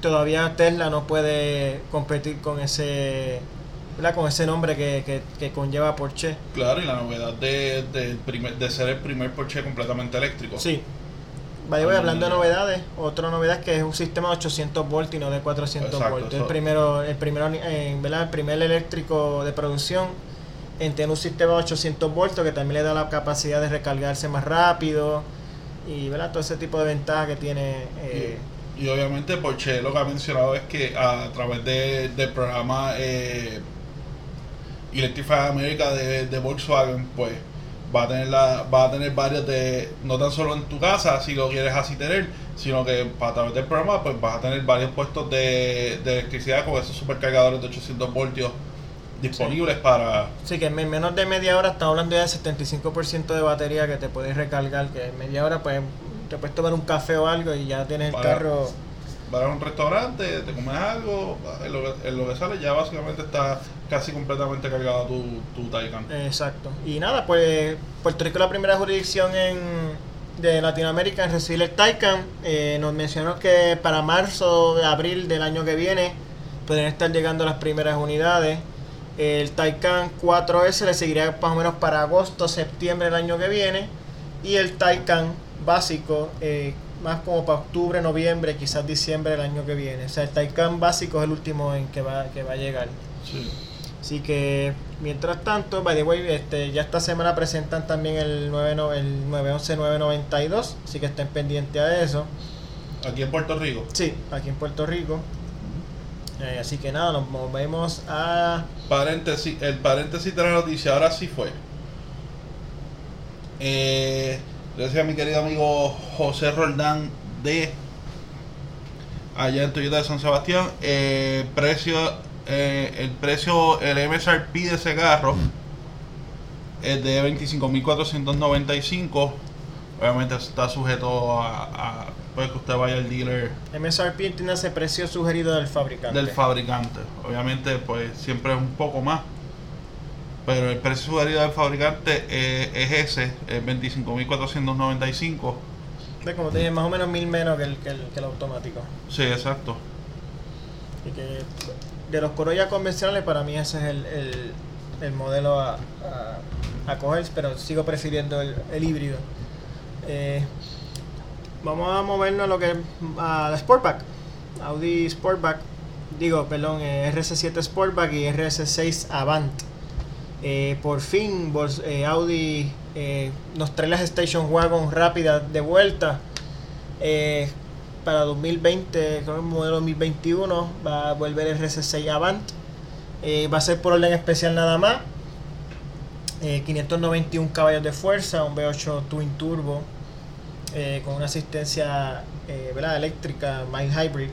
todavía Tesla no puede competir con ese ¿verdad? con ese nombre que, que, conlleva Porsche. Claro, y la novedad de, de, de ser el primer Porsche completamente eléctrico. Sí, Vaya, voy hablando de novedades. Otra novedad es que es un sistema de 800 volts y no de 400 volts. El primero, el primero, ¿verdad? El primer eléctrico de producción en tener un sistema de 800 volts que también le da la capacidad de recargarse más rápido y ¿verdad? todo ese tipo de ventajas que tiene. Eh, y, obviamente Porsche lo que ha mencionado es que a través de, del programa eh, Electrify America de, de Volkswagen, pues va a tener la, va a tener varios de, no tan solo en tu casa, si lo quieres así tener, sino que a través del programa pues vas a tener varios puestos de, electricidad con esos supercargadores de 800 voltios disponibles para... Sí, que en menos de media hora estamos hablando ya de 75% de batería que te puedes recargar, que en media hora pues te puedes tomar un café o algo y ya tienes el carro vas a un restaurante, te comes algo, en lo, que, sale ya básicamente está casi completamente cargado tu, tu Taycan. Exacto. Y nada, pues Puerto Rico es la primera jurisdicción en, de Latinoamérica en recibir el Taycan. Eh, nos mencionó que para marzo, abril del año que viene pueden estar llegando las primeras unidades. El Taycan 4S le seguiría más o menos para agosto, septiembre del año que viene. Y el Taycan básico eh, más como para octubre, noviembre, quizás diciembre del año que viene. O sea, el Taycan básico es el último en que va, que va a llegar. Sí. Así que, mientras tanto, by the way, este, ya esta semana presentan también el, 9, el 911-992, así que estén pendientes a eso. ¿Aquí en Puerto Rico? Sí, aquí en Puerto Rico. Eh, así que nada, nos movemos a... Paréntesis, el paréntesis de la noticia, ahora sí fue. Eh, Gracias a mi querido amigo José Roldán de allá en Toyota de San Sebastián. Eh, precio eh, el precio, el MSRP de ese carro es de 25.495. Obviamente está sujeto a, a pues, que usted vaya al dealer MSRP tiene ese precio sugerido del fabricante. del fabricante. Obviamente, pues siempre es un poco más. Pero el precio sugerido del fabricante eh, es ese, es 25.495. Ve, Como te dije, más o menos mil menos que el, que el, que el automático. Sí, exacto. Y que de los Corolla convencionales, para mí ese es el, el, el modelo a, a, a coger, pero sigo prefiriendo el, el híbrido. Eh, vamos a movernos a lo que a la Sportback. Audi Sportback, digo, perdón, eh, RS7 Sportback y RS6 Avant. Eh, por fin eh, Audi eh, nos trae las Station Wagon rápidas de vuelta. Para 2020, creo que el modelo 2021, va a volver el RS6 Avant. Va a ser por orden especial nada más. Eh, 591 caballos de fuerza, un V8 Twin Turbo eh, con una asistencia eh, ¿verdad? eléctrica, mild hybrid.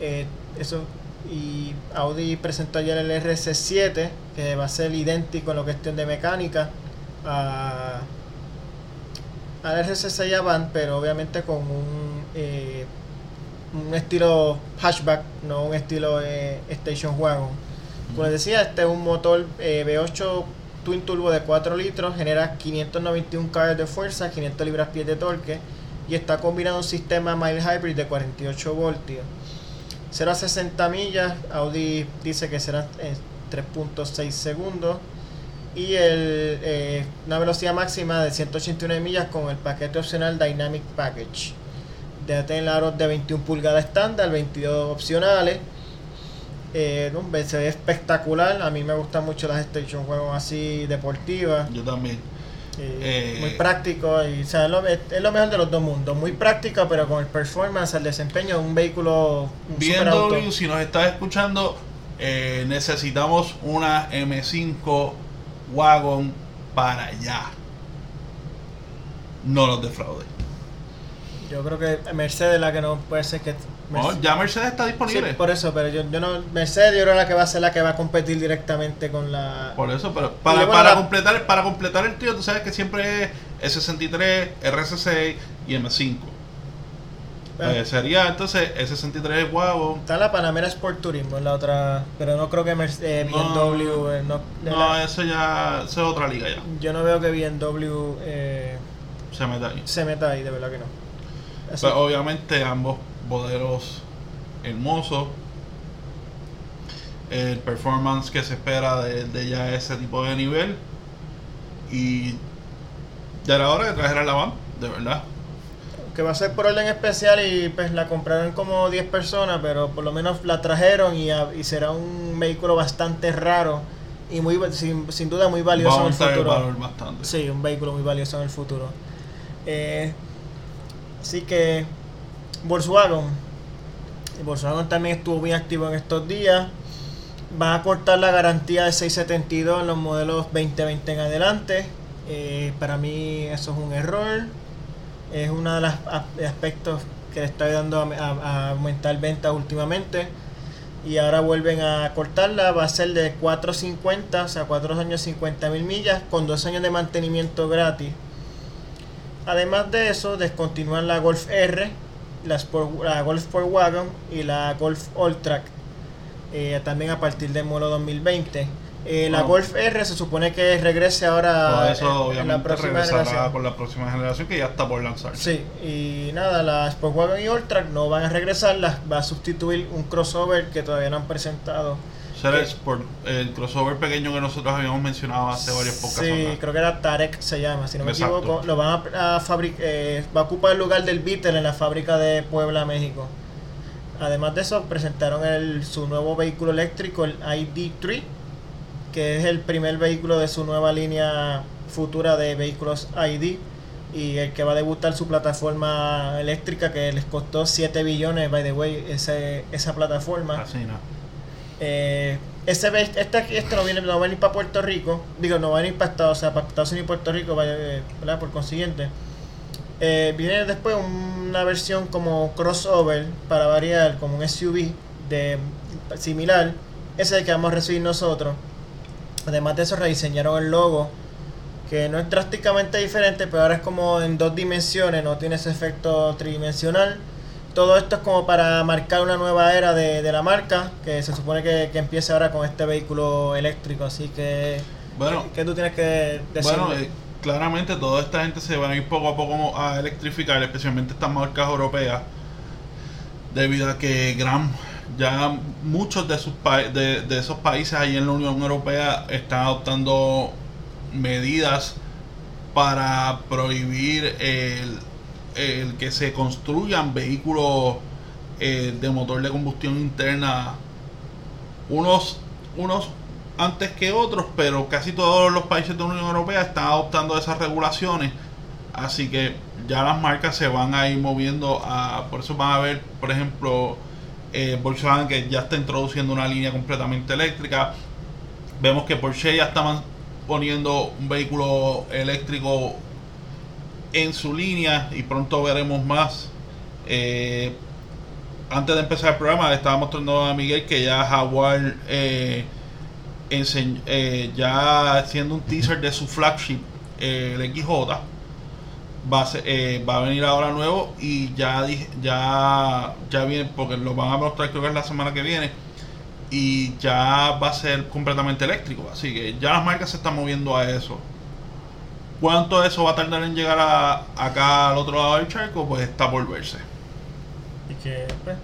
Eh, eso y Audi presentó ayer el RS7 que va a ser idéntico en lo cuestión de mecánica a al RS6 Avant, pero obviamente con un un estilo hatchback, no un estilo station wagon. Como les decía, este es un motor eh, V8 Twin Turbo de 4 litros, genera 591 caballos de fuerza, 500 libras-pies de torque y está combinando un sistema mild hybrid de 48 voltios. 0 a 60 millas, Audi dice que será en 3.6 segundos y el, eh, una velocidad máxima de 189 millas con el paquete opcional Dynamic Package. De tener aros de 21 pulgadas estándar, 22 opcionales. Eh, se ve espectacular. A mí me gustan mucho las station juegos así deportivas. Yo también. eh, Eh, muy práctico. Y, o sea, es, lo, es lo mejor de los dos mundos. Muy práctico, pero con el performance, el desempeño de un vehículo. Un superauto. BMW, si nos estás escuchando, eh, necesitamos una M5 Wagon para allá. No nos defraude. Yo creo que Mercedes la que no puede ser que. Mercedes- ya Mercedes está Sí, disponible. por eso, pero yo, yo no. Mercedes, yo creo la que va a ser la que va a competir directamente con la. Por eso, pero para, para la- completar para completar el trío, tú sabes que siempre es S63, RS6 y M5. Eh, Eh, sería entonces S63 Wagon. Está la Panamera Sport Turismo, en la otra. Pero no creo que Merce- eh, No. BMW. eh, no, No, la- eso ya eso es otra liga ya. yo no veo que BMW eh, Se mete ahí. se meta ahí, de verdad que no. Pero obviamente ambos modelos hermosos. El performance que se espera de, de ya ese tipo de nivel. Y ya era hora de traer a la van, de verdad. que va a ser por orden especial y pues la compraron como 10 personas, pero por lo menos la trajeron y, a- y será un vehículo bastante raro y muy sin, sin duda muy valioso en el futuro. valor bastante. Sí, un vehículo muy valioso en el futuro. Eh, así que Volkswagen. Volkswagen también estuvo muy activo en estos días. Va a cortar la garantía de 672 en los modelos 2020 en adelante. Eh, para mí eso es un error. Es uno de los aspectos que le está ayudando a aumentar ventas últimamente. Y ahora vuelven a cortarla. Va a ser de 450, o sea, 4 años 50 mil millas con 2 años de mantenimiento gratis. Además de eso, descontinúan la Golf R, la, Sport- la Golf Sport Wagon y la Golf All Track. eh, también a partir del modelo 2020. Eh, la. Golf R se supone que regrese ahora Todo en- eso en, obviamente la próxima regresará generación. con la próxima generación que ya está por lanzarse. Sí, y nada, la Sportwagon y Alltrack no van a regresar, las va a sustituir un crossover que todavía no han presentado. Será el, crossover pequeño que nosotros habíamos mencionado hace varios podcasts Sí, atrás. creo que era Tarek se llama, si no me Exacto. equivoco. Lo van a, fabricar, va a ocupar el lugar del Beetle en la fábrica de Puebla, México. Además de eso, presentaron el, su nuevo vehículo eléctrico, el ID3, que es el primer vehículo de su nueva línea futura de vehículos ID y el que va a debutar su plataforma eléctrica que les costó 7 billones, by the way, ese, esa plataforma. Así, ¿no? Eh, ese este, este no viene no va a venir para Puerto Rico digo no va a venir para Estados, o sea, para Estados Unidos y Puerto Rico eh, ¿verdad? por consiguiente Eh, viene después una versión como crossover para variar como un SUV de similar ese es que vamos a recibir nosotros. Además de eso, rediseñaron el logo, que no es drásticamente diferente, pero ahora es como en dos dimensiones, no tiene ese efecto tridimensional. Todo esto es como para marcar una nueva era de, de la marca, que se supone que, que empiece ahora con este vehículo eléctrico, así que... Bueno, ¿Qué, qué tú tienes que decir? Bueno, eh, claramente toda esta gente se va a ir poco a poco a electrificar, especialmente estas marcas europeas, debido a que gran ya muchos de, sus pa- de, de esos países ahí en la Unión Europea están adoptando medidas para prohibir el, el que se construyan vehículos eh, de motor de combustión interna unos unos antes que otros, pero casi todos los países de la Unión Europea están adoptando esas regulaciones. Así que ya las marcas se van a ir moviendo a. Por eso van a ver, por ejemplo, eh, Volkswagen que ya está introduciendo una línea completamente eléctrica. Vemos que Porsche ya estaban poniendo un vehículo eléctrico en su línea y pronto veremos más. Eh, antes de empezar el programa, le estaba mostrando a Miguel que ya Jaguar eh, eh, ya haciendo un teaser de su flagship, eh, el XJ. Va a, va a venir ahora nuevo y ya ya ya viene porque lo van a mostrar creo que es la semana que viene y ya va a ser completamente eléctrico así que ya las marcas se están moviendo a eso cuánto de eso va a tardar en llegar a, acá al otro lado del charco pues está por verse Y que, pues,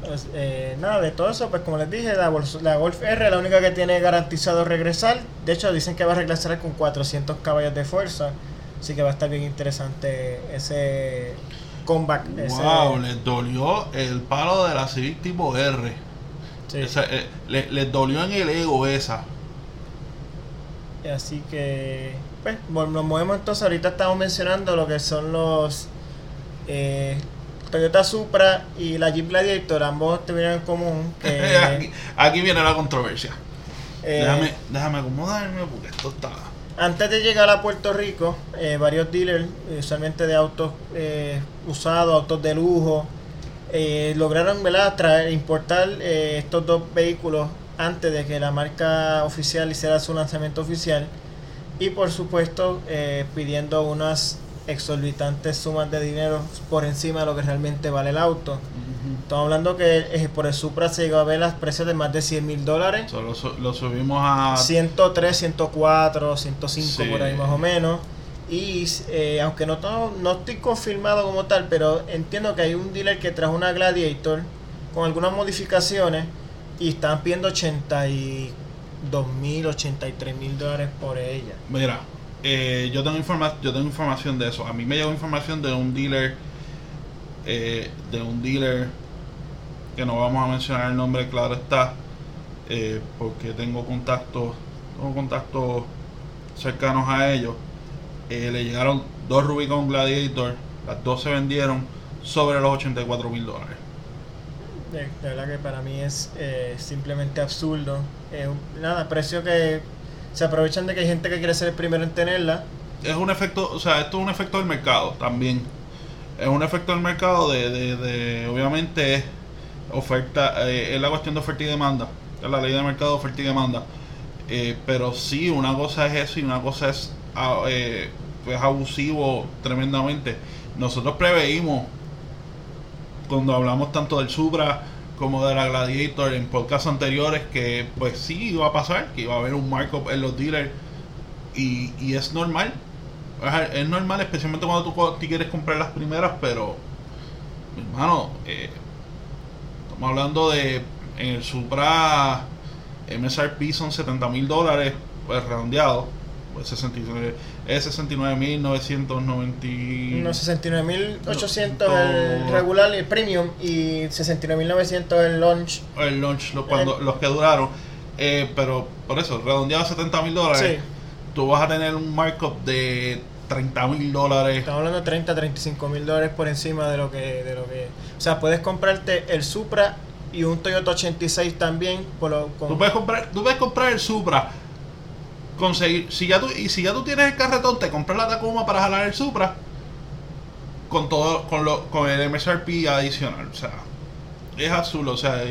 pues, eh, nada, de todo eso, pues como les dije, la, Golf R es la única que tiene garantizado regresar. De hecho, dicen que va a regresar con 400 caballos de fuerza. Así que va a estar bien interesante ese comeback. ese- wow les dolió el palo de la Civic tipo R sí. Esa, eh, le- les dolió en el ego esa Así que, pues, nos movemos entonces. Ahorita estamos mencionando lo que son los eh, Toyota Supra y la Jeep Gladiator. Ambos tuvieron en común (laughs) aquí, aquí viene la controversia eh, déjame, déjame acomodarme porque esto está Antes de llegar a Puerto Rico, eh, varios dealers, usualmente de autos usados, autos de lujo, lograron ¿verdad? traer, importar estos dos vehículos antes de que la marca oficial hiciera su lanzamiento oficial y por supuesto, eh, pidiendo unas exorbitantes sumas de dinero por encima de lo que realmente vale el auto. Estamos hablando que eh, por el Supra se llegó a ver las precios de más de 100 mil dólares. So, lo, lo, subimos a 103, 104, 105 sí. por ahí más o menos. Y eh, aunque no, no, no, estoy confirmado como tal, pero entiendo que hay un dealer que trajo una Gladiator con algunas modificaciones y están pidiendo 84 2.000, 83.000 dólares por ella. Mira, eh, yo, tengo informa yo tengo información de eso. A mí me llegó información de un dealer, eh, de un dealer que no vamos a mencionar el nombre, claro está, eh, porque tengo contactos, tengo contactos cercanos a ellos. le llegaron dos Rubicon Gladiator, las dos se vendieron sobre los 84 mil dólares. De, de, verdad que para mí es simplemente absurdo eh, nada, precio que se aprovechan de que hay gente que quiere ser el primero en tenerla. es un efecto, o sea, esto es un efecto del mercado también. Es un efecto del mercado de, de, de obviamente, oferta, eh, es la cuestión de oferta y demanda. Es la ley de mercado de oferta y demanda. Eh, pero sí, una cosa es eso y una cosa es, ah, eh, pues abusivo tremendamente. Nosotros preveímos cuando hablamos tanto del Supra como de la Gladiator en podcasts anteriores que pues sí iba a pasar, que iba a haber un markup en los dealers y, y es normal. Es, normal, especialmente cuando tú, quieres comprar las primeras, pero, hermano, eh, estamos hablando de en el Supra MSRP son 70 mil dólares, pues redondeado, 69, es 69.990. Unos 69.800 No, el no. regular y el premium y 69.900 el launch. el launch, lo- cuando, los que duraron. Eh, pero por eso, redondeado a 70 mil dólares, Sí, tú vas a tener un markup de 30 mil dólares. estamos hablando de 30, 35 mil dólares por encima de lo que de lo que o sea puedes comprarte el Supra y un Toyota 86 también por lo, con- Tú puedes comprar, tú puedes comprar el Supra, conseguir, si ya tú, y si ya tú tienes el carretón, te compras la Tacoma para jalar el Supra con todo, con lo, con el MSRP adicional, o sea, es absurdo, o sea,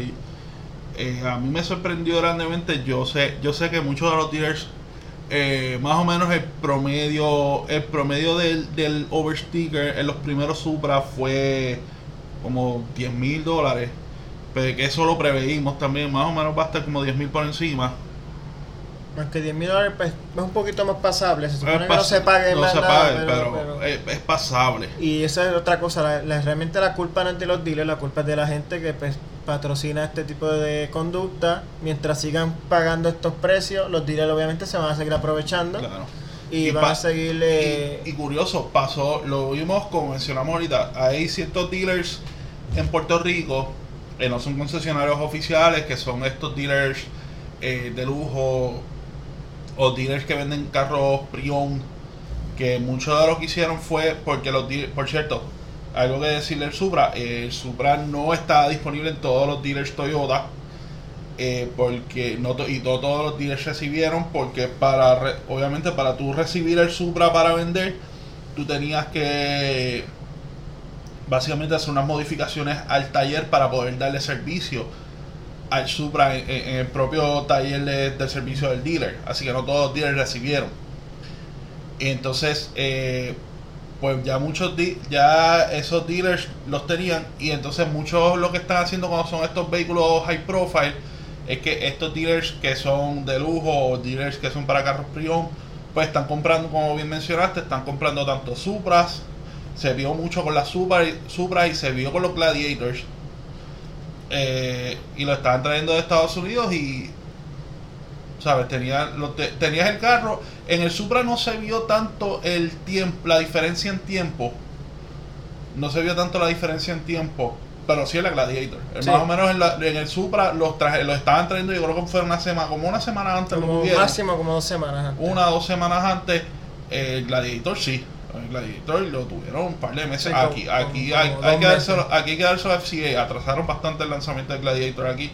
eh, a mí me sorprendió grandemente. Yo sé, yo sé que muchos de los dealers, eh, más o menos el promedio, el promedio del, del oversticker en los primeros Supra fue como 10 mil dólares. Pero que eso lo preveímos también, más o menos va a estar como 10 mil por encima. Aunque 10 mil dólares pues, es un poquito más pasable. Se supone que no se pague no más se nada, pague, pero- pero, pero- Es, es pasable. Y esa es otra cosa, la, la- realmente la culpa no es de los dealers, la culpa es de la gente que pues, patrocina este tipo de conducta. Mientras sigan pagando estos precios, los dealers obviamente se van a seguir aprovechando Claro. y, Y van a seguir... eh, Y, y curioso, pasó, lo vimos como mencionamos ahorita, hay ciertos dealers en Puerto Rico que no son concesionarios oficiales, que son estos dealers eh, de lujo o dealers que venden carros pre-owned, que muchos de lo que hicieron fue porque los dealers, por cierto, algo que decirle el Supra, eh, el Supra no está disponible en todos los dealers Toyota. eh, porque no y no todos los dealers recibieron porque para obviamente para tú recibir el Supra para vender tú tenías que básicamente hacer unas modificaciones al taller para poder darle servicio al Supra en, el propio taller de- del servicio del dealer. Así que no todos los dealers recibieron. Entonces eh, pues ya muchos ya esos dealers los tenían y entonces muchos lo que están haciendo cuando son estos vehículos high profile es que estos dealers que son de lujo o dealers que son para carros pre-owned pues están comprando como bien mencionaste están comprando tanto Supras. Se vio mucho con la Supra, Supra y se vio con los Gladiators eh, y lo estaban trayendo de Estados Unidos y sabes tenía, lo te- tenías el carro en el Supra no se vio tanto el tiempo la diferencia en tiempo no se vio tanto la diferencia en tiempo pero sí en la Gladiator Eh, Sí. más o menos en, la- en el Supra los traje, los estaban trayendo yo creo que fue una semana como una semana antes lo como tuvieron. máximo como dos semanas antes. una o dos semanas antes el Gladiator sí el Gladiator lo tuvieron un par de meses. Sí, aquí aquí hay, que dárselo aquí hay que dárselo a. FCA atrasaron bastante el lanzamiento del Gladiator aquí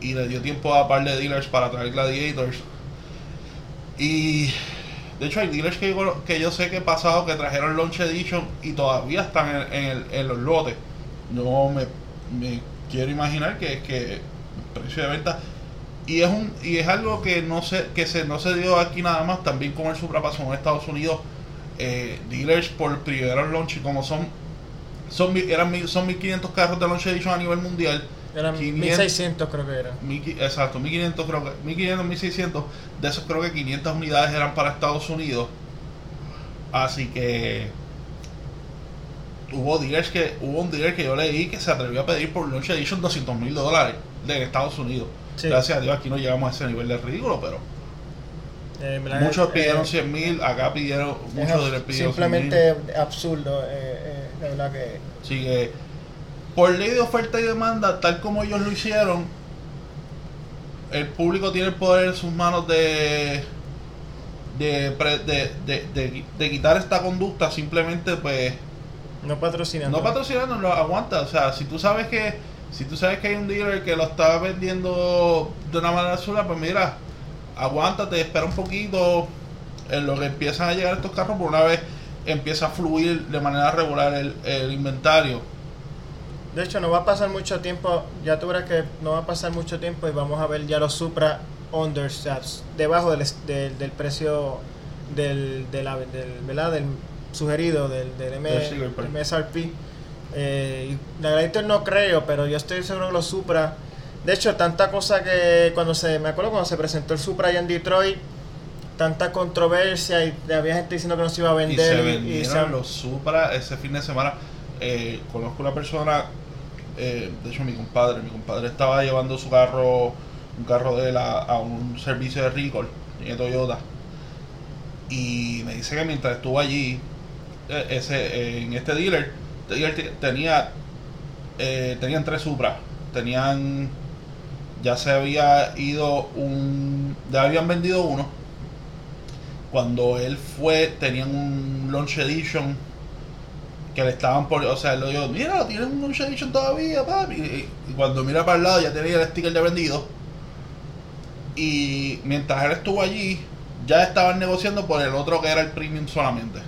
y le dio tiempo a un par de dealers para traer Gladiators y de hecho hay dealers que yo, que yo sé que he pasado que trajeron Launch Edition y todavía están en, en el- en los lotes. No me, me quiero imaginar que, que el precio de venta. Y es un y es algo que no se que se no se dio aquí nada más también con el Supra pasó en Estados Unidos eh, dealers por primeros launch como son son eran mil- son 1500 carros de launch edition a nivel mundial Eran 500. 1600 creo que era. exacto 1500 creo que 1500 1600 de esos creo que 500 unidades eran para Estados Unidos así que hubo dealers que hubo un dealer que yo leí que se atrevió a pedir por launch edition 200 mil dólares de Estados Unidos Sí. gracias a Dios aquí no llegamos a ese nivel de ridículo pero Eh, muchos eh, pidieron 100 mil acá pidieron muchos abs- dealers pidieron 100.000. simplemente absurdo. Eh, eh, la verdad que. Que, por ley de oferta y demanda, tal como ellos lo hicieron, el público tiene el poder en sus manos de de, de, de, de- de quitar esta conducta, simplemente pues No patrocinando. no patrocinando, lo aguanta. O sea, si tú sabes que si tú sabes que hay un dealer que lo está vendiendo de una manera sola, pues mira, aguántate, espera un poquito en lo que empiezan a llegar estos carros, por una vez empieza a fluir de manera regular el, el inventario. De hecho, no va a pasar mucho tiempo. Ya tú verás que no va a pasar mucho tiempo y vamos a ver ya los Supra understats debajo del, del, del precio del, del, ¿verdad? del sugerido del, del M- Del. MSRP. Eh, y la Gladiator no creo, pero yo estoy seguro que los Supra. De hecho, tanta cosa que cuando se. Me acuerdo cuando se presentó el Supra allá en Detroit. Tanta controversia y había gente diciendo que no se iba a Y vender. se y- y se- los Supra ese fin de semana. Eh, conozco una persona, eh, de hecho mi compadre, mi compadre estaba llevando su carro, un carro de él a, a un servicio de recall, de Toyota. Y me dice que mientras estuvo allí, eh, ese, en este dealer, dealer te- tenía, eh, tenían tres Supra. Tenían, ya se había ido un, ya habían vendido uno cuando él fue, tenían un Launch Edition que le estaban por. O sea, él lo dijo, mira, tienen un Launch Edition todavía, papi. Y, cuando mira para el lado ya tenía el sticker de vendido. Y mientras él estuvo allí, ya estaban negociando por el otro que era el Premium solamente.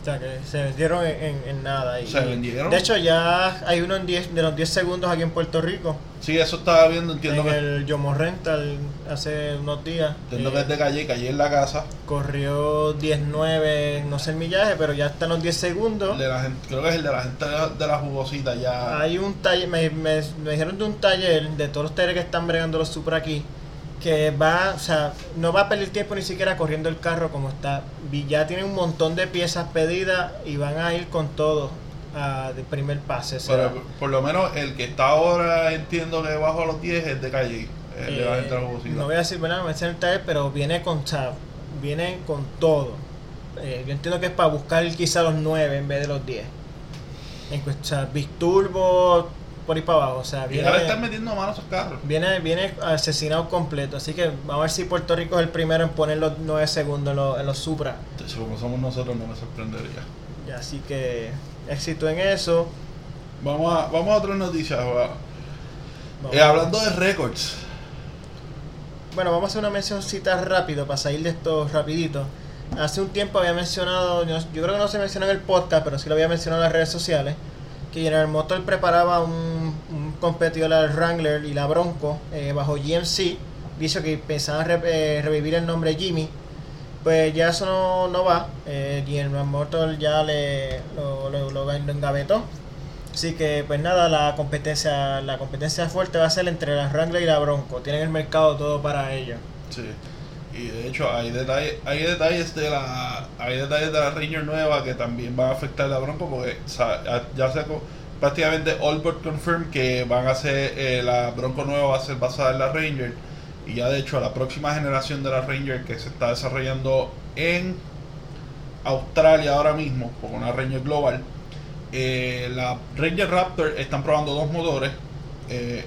O sea, que se vendieron en, en- en nada. Y, Se vendieron. De hecho, ya hay uno en 10, de los 10 segundos aquí en Puerto Rico. Sí, eso estaba viendo, entiendo en que, el Yomo Rental hace unos días. entiendo Eh, que es de calle, calle en la casa. Corrió 19, no sé el millaje, pero ya está en los 10 segundos. De la gente, creo que es el de la gente de la, de la jugosita ya. Hay un taller, me, me- me dijeron de un taller de todos los talleres que están bregando los Supra aquí, que va, o sea, no va a perder tiempo ni siquiera corriendo el carro como está. Vi- Ya tiene un montón de piezas pedidas y van a ir con todo a de primer pase. Pero por lo menos el que está ahora entiendo que bajo los 10 es de calle. El eh, gente de la jugosita. no voy a decir, ¿verdad? No voy a decir el taller, pero viene con, sea, viene con todo. Eh, yo entiendo que es para buscar quizá los 9 en vez de los 10. En cuestión, Big Turbo, por ahí para abajo. O sea, y viene, ahora están metiendo mano a esos carros. Viene, viene asesinado completo, así que vamos a ver si Puerto Rico es el primero en poner los 9 segundos en los, en los Supra. Entonces, como somos nosotros, no me sorprendería. Y así que éxito en eso. Vamos a, vamos a otras noticias. Eh, hablando de récords. Bueno, vamos a hacer una mencióncita rápido para salir de esto rapidito. Hace un tiempo había mencionado, yo, yo creo que no se mencionó en el podcast, pero sí lo había mencionado en las redes sociales, que General Motors preparaba un, un competidor al Wrangler y la Bronco eh, bajo GMC. Dice que pensaban re- eh, revivir el nombre Jimmy. Pues ya eso no, no va. Eh, General Motors ya le, lo, lo, lo engavetó. Así que pues nada, la competencia, la competencia fuerte va a ser entre la Wrangler y la Bronco. Tienen el mercado todo para ello. Sí. Y de hecho hay detalles, hay detalles de la hay detalles de la Ranger nueva que también van a afectar a la Bronco porque ya- se prácticamente all but confirmed que van a ser eh, la Bronco nueva va a ser basada en la Ranger. Y ya de hecho la próxima generación de la Ranger que se está desarrollando en Australia ahora mismo con una Ranger Global eh, la Ranger Raptor están probando dos motores eh,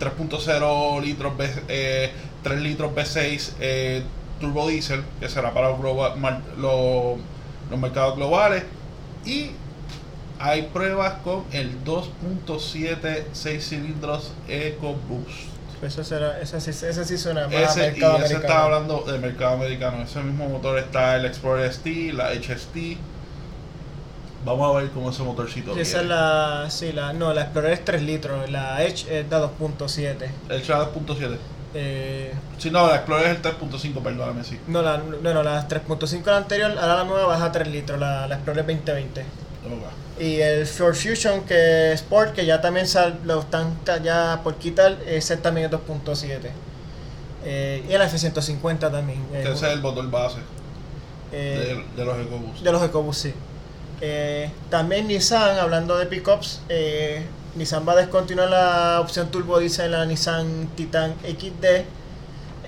3.0 litros V- eh, 3 litros V6 eh, turbo diesel que será para los, globa- mar- los, los mercados globales. Y hay pruebas con el 2.7 6 cilindros EcoBoost. Eso será, ese, sí- ese sí suena más ese, y mercado ese americano. está hablando del mercado americano. Ese mismo motor está el Explorer ST la HST vamos a ver cómo ese motorcito Y Esa es la, sí, la, no, la Explorer es 3 litros, la Edge es de 2.7. el Shadow 2.7 Eh, si no la Explorer es el 3.5 perdóname sí no, la, no, no, la 3.5 la anterior, ahora la nueva baja a 3 litros, la, la Explorer 2020. Ok. Y el Ford Fusion que Sport, que ya también sal- lo están ya por quitar, ese también es 2.7. Eh, y el F-150 también. eh, Ese es el motor base eh, de, de los EcoBoost. de los EcoBoost, sí. Eh, también Nissan, hablando de pickups, eh, Nissan va a descontinuar la opción turbo diesel en la Nissan Titan XD,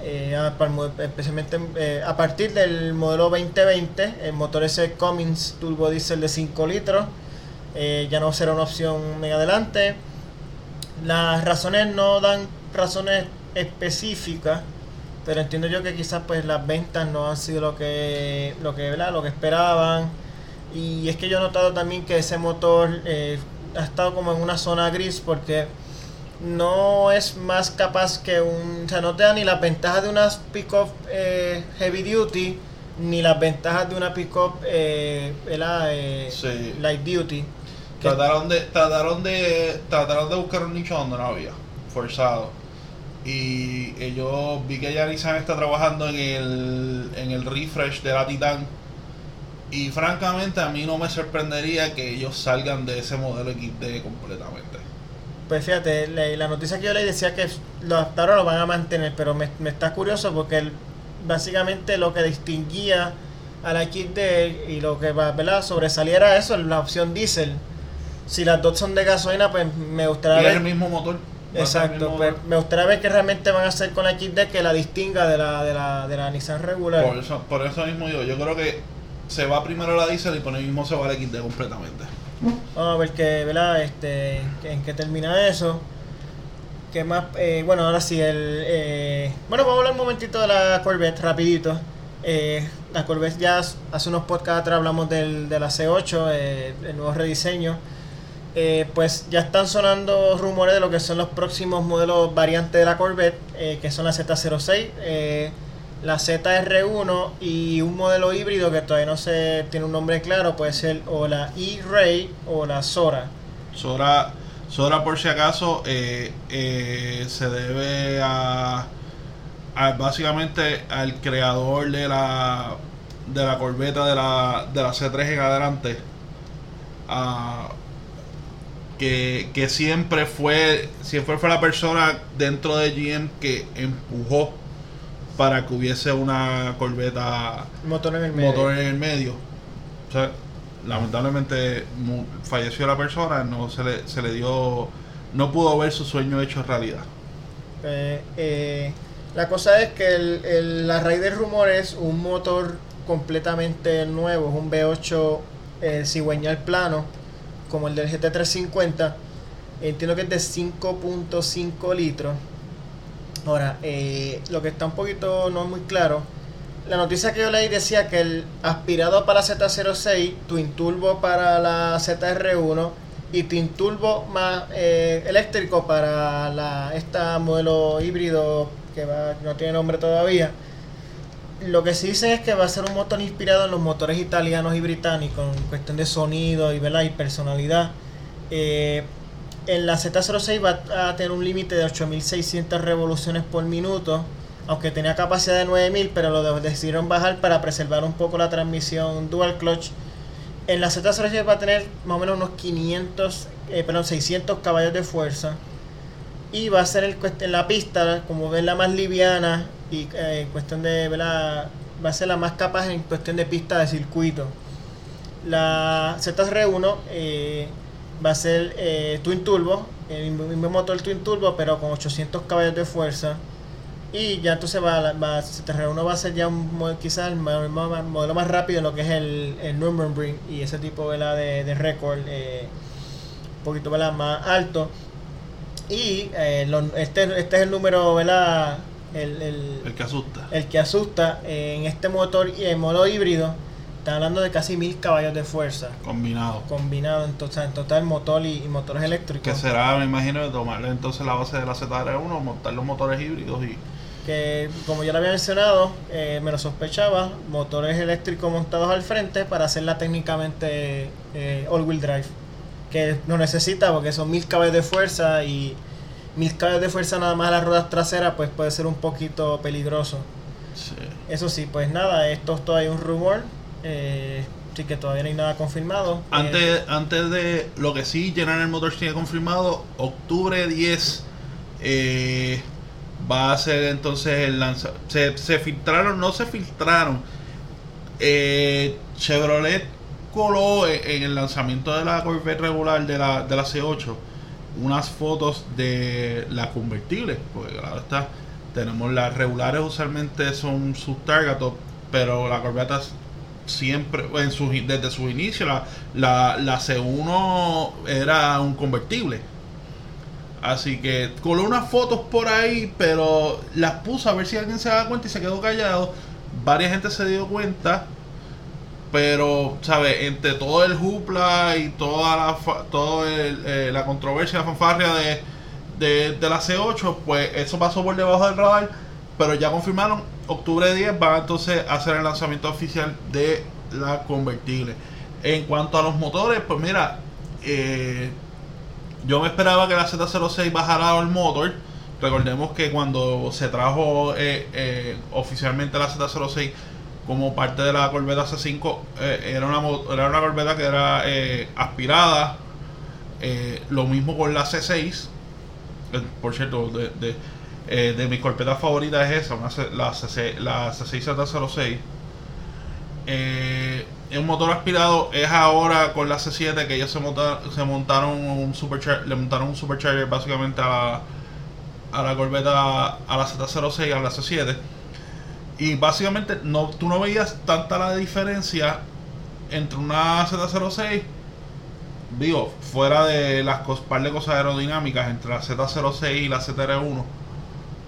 eh, especialmente eh, a partir del modelo 2020, el motor ese Cummins turbo diesel de 5 litros, eh, ya no será una opción en adelante. Las razones no dan razones específicas, pero entiendo yo que quizás pues las ventas no han sido lo que lo que ¿verdad? lo que esperaban y es que yo he notado también que ese motor eh, ha estado como en una zona gris porque no es más capaz que un o sea no te da ni las ventajas de unas pick-up eh, heavy duty ni las ventajas de una pick-up eh, eh, Sí. light duty Trataron de, trataron de, trataron de buscar un nicho donde no había, forzado. Y ellos vi que ya Nissan está trabajando en el, en el refresh de la Titan. Y francamente a mí no me sorprendería que ellos salgan de ese modelo XD completamente. Pues fíjate, la, la noticia que yo leí decía que lo, hasta ahora lo van a mantener, pero me, me está curioso porque el- básicamente lo que distinguía a la XD y lo que va, ¿verdad? sobresaliera eso, la opción diésel. Si las dos son de gasolina, pues me gustaría Y es ver. el mismo motor. Exacto, pues me gustaría ver que realmente van a hacer con la XD que la distinga de la, de la, de la Nissan regular. Por eso, por eso mismo yo, yo creo que se va primero la diesel y por ahí mismo se va la XD completamente. Vamos a ver qué, ¿verdad? Este, que- en qué termina eso. ¿Qué más? Eh, bueno, ahora sí, el... eh, bueno, vamos a hablar un momentito de la Corvette, rapidito. Eh, la Corvette ya hace unos podcasts atrás hablamos del, de la C8, eh, el nuevo rediseño. Eh, pues ya están sonando rumores de lo que son los próximos modelos variantes de la Corvette, que son la Z06. La ZR1 y un modelo híbrido que todavía no se tiene un nombre claro, puede ser o la E-Ray o la Sora. Sora, Sora por si acaso eh, eh, se debe a, a básicamente al creador de la de la corbeta de la, de la C3 en adelante. a- que, que siempre fue siempre fue la persona dentro de GM que empujó para que hubiese una corbeta Motor en el medio. motor en el medio. O sea, lamentablemente falleció la persona, no se le, se le dio, no pudo ver su sueño hecho realidad. Eh, eh, la cosa es que el, el- la raíz del rumor es un motor completamente nuevo, es un V8 eh, cigüeñal plano, como el del GT350. Entiendo que es de 5.5 litros. Ahora, eh, lo que está un poquito no muy claro, la noticia que yo leí decía que el aspirado para la Z06, Twin Turbo para la ZR1 y Twin Turbo más eh, eléctrico para la esta modelo híbrido que va, no tiene nombre todavía. Lo que sí dicen es que va a ser un motor inspirado en los motores italianos y británicos en cuestión de sonido y, ¿verdad? y personalidad. Eh, en la Z06 va a tener un límite de 8600 revoluciones por minuto, aunque tenía capacidad de 9000, pero lo de- decidieron bajar para preservar un poco la transmisión dual clutch. En la Z06 va a tener más o menos unos 500, eh, perdón, 600 caballos de fuerza. Y va a ser el, en la pista, como ven, la más liviana y eh, en cuestión de, ¿verdad? va a ser la más capaz en cuestión de pista de circuito. La ZR1 eh, va a ser eh, Twin Turbo, el mismo motor Twin Turbo, pero con 800 caballos de fuerza. Y ya entonces va, va, ZR1 va a ser ya un, quizás el mo- mo- modelo más rápido en lo que es el, el Nürburgring y ese tipo ¿verdad? de, de récord, eh, un poquito ¿verdad? más alto. Y eh, lo- este, este es el número, ¿verdad? El, el, El que asusta. el que asusta en este motor y en modo híbrido. Está hablando de casi mil caballos de fuerza Combinado. combinado en total, en total motor y, y motores Que eléctricos. será, me imagino, de tomarle entonces la base de la ZR1, montar los motores híbridos y Que como ya lo había mencionado, eh, me lo sospechaba, motores eléctricos montados al frente para hacerla técnicamente eh, all-wheel drive. Que no necesita porque son mil caballos de fuerza y mil caballos de fuerza nada más a las ruedas traseras pues puede ser un poquito peligroso. sí. Eso sí, pues nada, esto es todavía un rumor, eh, sí que todavía no hay nada confirmado. Eh, Antes, antes de lo que sí, General Motors tiene confirmado, octubre 10 eh, va a ser entonces el lanzamiento. Se, se filtraron, no se filtraron. Eh, Chevrolet coló en, el lanzamiento de la Corvette regular de la, de la C8 unas fotos de las convertibles, porque claro está, tenemos las regulares usualmente son sus Targatop, pero la Corvette siempre, en su, desde su inicio, la, la, la C1 era un convertible. Así que coló unas fotos por ahí, pero las puso a ver si alguien se da cuenta y se quedó callado. Varias gente se dio cuenta, pero, ¿sabes? Entre todo el jupla y toda la, todo el, eh, la controversia, la fanfarria de, de, de la C8, pues eso pasó por debajo del radar. Pero ya confirmaron, octubre 10 van entonces a hacer el lanzamiento oficial de la convertible. En cuanto a los motores, pues mira, eh, yo me esperaba que la Z06 bajara el motor. Recordemos que cuando se trajo eh, eh, oficialmente la Z06 como parte de la Corvette C5, eh, era, una, era una que era aspirada. Lo mismo con la C6. Eh, por cierto, de, eh, de mis corpetas favoritas es esa, una la, CC la C6Z06. Eh, un motor aspirado es ahora con la C7 que ellos se, monta- se montaron un superchar le montaron un supercharger básicamente a la, a la Corvette a la Z06 a la C7 y básicamente no tú no veías tanta la diferencia entre una Z06 digo fuera de las par de cosas aerodinámicas entre la Z06 y la ZR1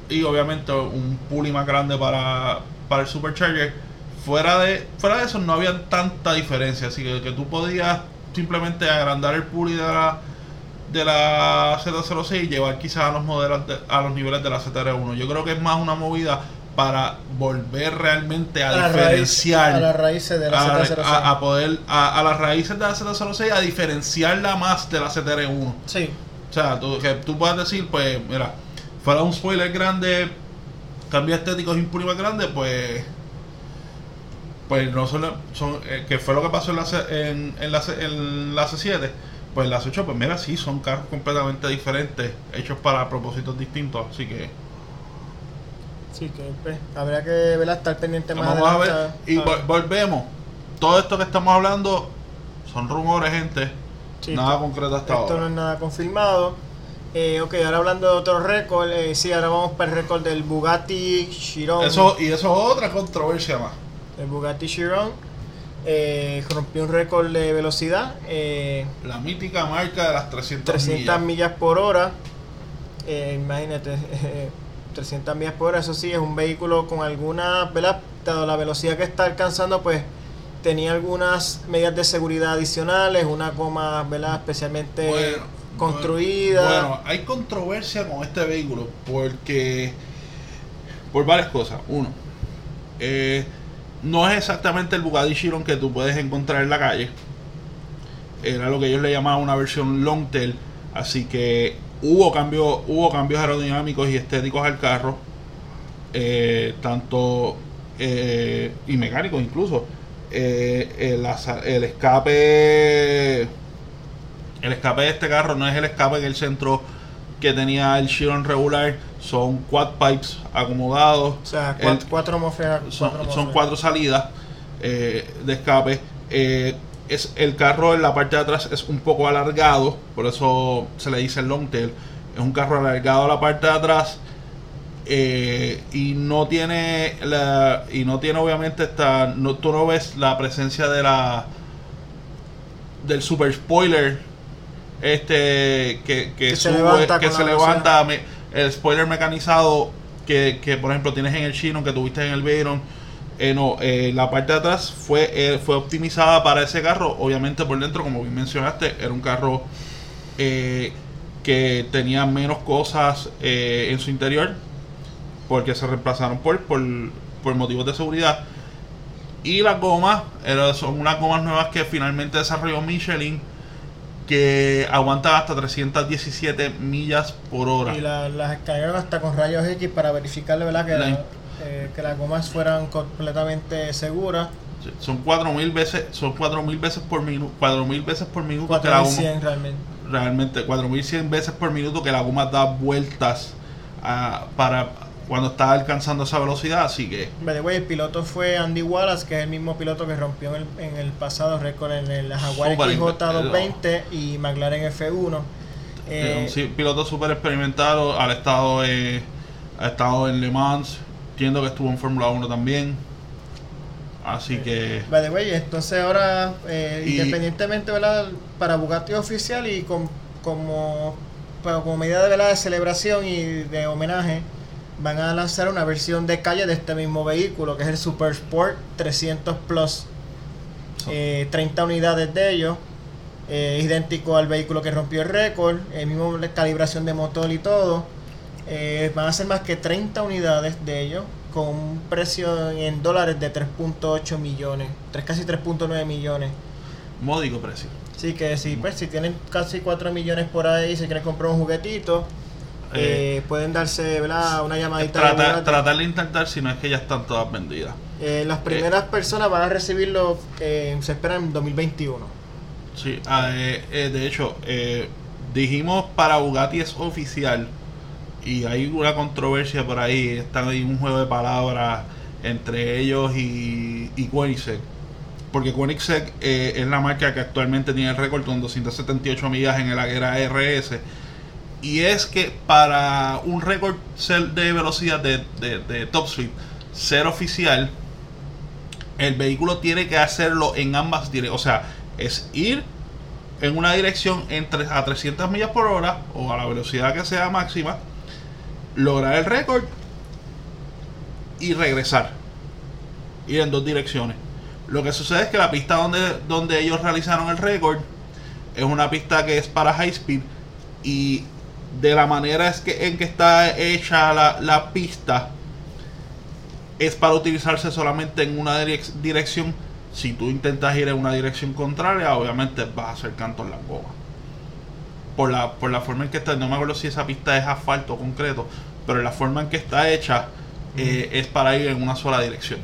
y obviamente un puli más grande para, para el supercharger fuera de fuera de eso no había tanta diferencia así que, que tú podías simplemente agrandar el puli de la de la Z06 y llevar quizás a los modelos de- a los niveles de la ZR1 yo creo que es más una movida para volver realmente a, A la raíz- diferenciar a las raíces de la a, Z06. a- a poder a, las raíces de la Z06 a diferenciarla más de la CTR1 Sí, o sea tú, que tú puedas decir pues mira fuera un spoiler grande cambio estético es impune más grande pues pues no son, son eh, que fue lo que pasó en la, en, en la, C- en la C7 pues las 8 pues mira sí son carros completamente diferentes hechos para propósitos distintos así que sí, que pues, habría que ¿verdad? estar pendiente más Vamos a ver. Y a- volvemos. Todo esto que estamos hablando son rumores, gente. Sí, Nada esto- concreto hasta Esto no ahora. es nada confirmado. Eh, ok, ahora hablando de otro récord, eh, sí, ahora vamos para el récord del Bugatti Chiron. Eso, y eso es otra controversia más. El Bugatti Chiron eh, rompió un récord de velocidad, eh, La mítica marca de las 300, 300 millas. millas por hora. Eh, imagínate, (laughs) 300 millas por hora, eso sí, es un vehículo con alguna, ¿verdad? Dado la velocidad que está alcanzando, pues tenía algunas medidas de seguridad adicionales, una goma, ¿verdad? Especialmente Bueno, construida. Bueno, hay controversia con este vehículo porque por varias cosas. Uno, eh, no es exactamente el Bugatti Chiron que tú puedes encontrar en la calle. Era lo que ellos le llamaban una versión long tail, así que hubo cambios, hubo cambios aerodinámicos y estéticos al carro, eh, tanto eh, y mecánicos incluso. Eh, el, escape el escape de este carro no es el escape en el centro que tenía el Chiron regular, son quad pipes acomodados. O sea, El- cuatro, cuatro atmósferas. son, cuatro son atmósferas. cuatro salidas eh, de escape. Eh, es, el carro en la parte de atrás es un poco alargado, por eso se le dice long tail. Es un carro alargado a la parte de atrás eh, y no tiene la, y no tiene obviamente esta no, tú no ves la presencia de la del super spoiler este que, que, Que se levanta que se levanta me- el spoiler mecanizado que, que, por ejemplo tienes en el Chino que tuviste en el Veyron eh, no, eh, la parte de atrás fue eh, fue optimizada para ese carro. Obviamente por dentro como bien mencionaste era un carro eh, que tenía menos cosas en su interior porque se reemplazaron por, por, por motivos de seguridad. Y las gomas son unas gomas nuevas que finalmente desarrolló Michelin que aguantan hasta 317 millas por hora. Y la- las escanearon hasta con rayos X para verificar ¿verdad? Que, La- eh, que las gomas fueran completamente seguras. Son 4000 veces, son 4000 veces por minuto, 4000 veces por minuto que la goma, 4100 realmente. realmente 4100 veces por minuto que la goma da vueltas ah, para cuando está alcanzando esa velocidad, así que By the way, el piloto fue Andy Wallace, que es el mismo piloto que rompió en el, en el pasado récord en el Jaguar Súper XJ220 y McLaren F1. Eh, Eh, un sí, piloto súper experimentado, ha estado, eh, ha estado en Le Mans, entiendo que estuvo en Fórmula 1 también. Así que By the way, entonces ahora, eh, Y- independientemente, ¿verdad? Para Bugatti oficial y con- como, como medida de, ¿verdad? de celebración y de homenaje, van a lanzar una versión de calle de este mismo vehículo, que es el Super Sport 300 Plus. Eh, 30 unidades de ellos, eh, idéntico al vehículo que rompió el récord, el mismo calibración de motor y todo. Eh, van a ser más que 30 unidades de ellos, con un precio en dólares de 3.8 millones, tres, casi 3.9 millones. módico precio. Así que si, pues, si tienen casi 4 millones por ahí, si quieren comprar un juguetito, Eh, eh, pueden darse ¿verdad? una llamadita. de Trata- Bugatti. tratar de intentar si no es que ya están todas vendidas. Eh, las primeras personas van a recibirlo, eh, se espera en 2021. Sí, ah, eh, eh, de hecho, eh, dijimos para Bugatti es oficial y hay una controversia por ahí, está ahí un juego de palabras entre ellos y, y Koenigsegg. Porque Koenigsegg eh, es la marca que actualmente tiene el récord con 278 millas en el Aguera RS. Y es que para un récord de velocidad de, de, de top speed ser oficial, el vehículo tiene que hacerlo en ambas direcciones. O sea, es ir en una dirección entre, a 300 millas por hora o a la velocidad que sea máxima, lograr el récord y regresar. Ir en dos direcciones. Lo que sucede es que la pista donde, donde ellos realizaron el récord es una pista que es para high speed y de la manera es que, en que está hecha la, la pista es para utilizarse solamente en una direc- dirección. Si tú intentas ir en una dirección contraria, obviamente vas a hacer canto en la goma. Por la, por la forma en que está, no me acuerdo si esa pista es asfalto o concreto, pero la forma en que está hecha eh, es para ir en una sola dirección.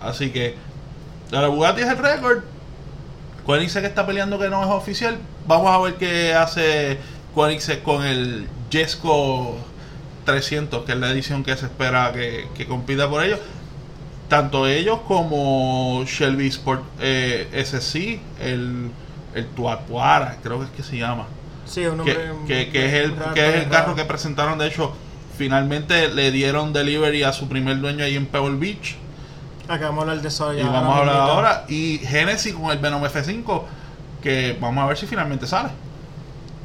Así que la Bugatti es el récord. Koenigsegg que está peleando que no es oficial. Vamos a ver qué hace Koenigsegg con el Jesco 300, que es la edición que se espera que, que compita por ellos. Tanto ellos como Shelby Sport eh, SC, el, el Tuatuara, creo que es que se llama. Sí, un Que, nombre. que- que es el, que es el carro que presentaron. De hecho, finalmente le dieron delivery a su primer dueño ahí en Pebble Beach. Acabamos de hablar de eso ya. Y vamos a hablar ahora. Y Genesis con el Venom F5, que vamos a ver si finalmente sale.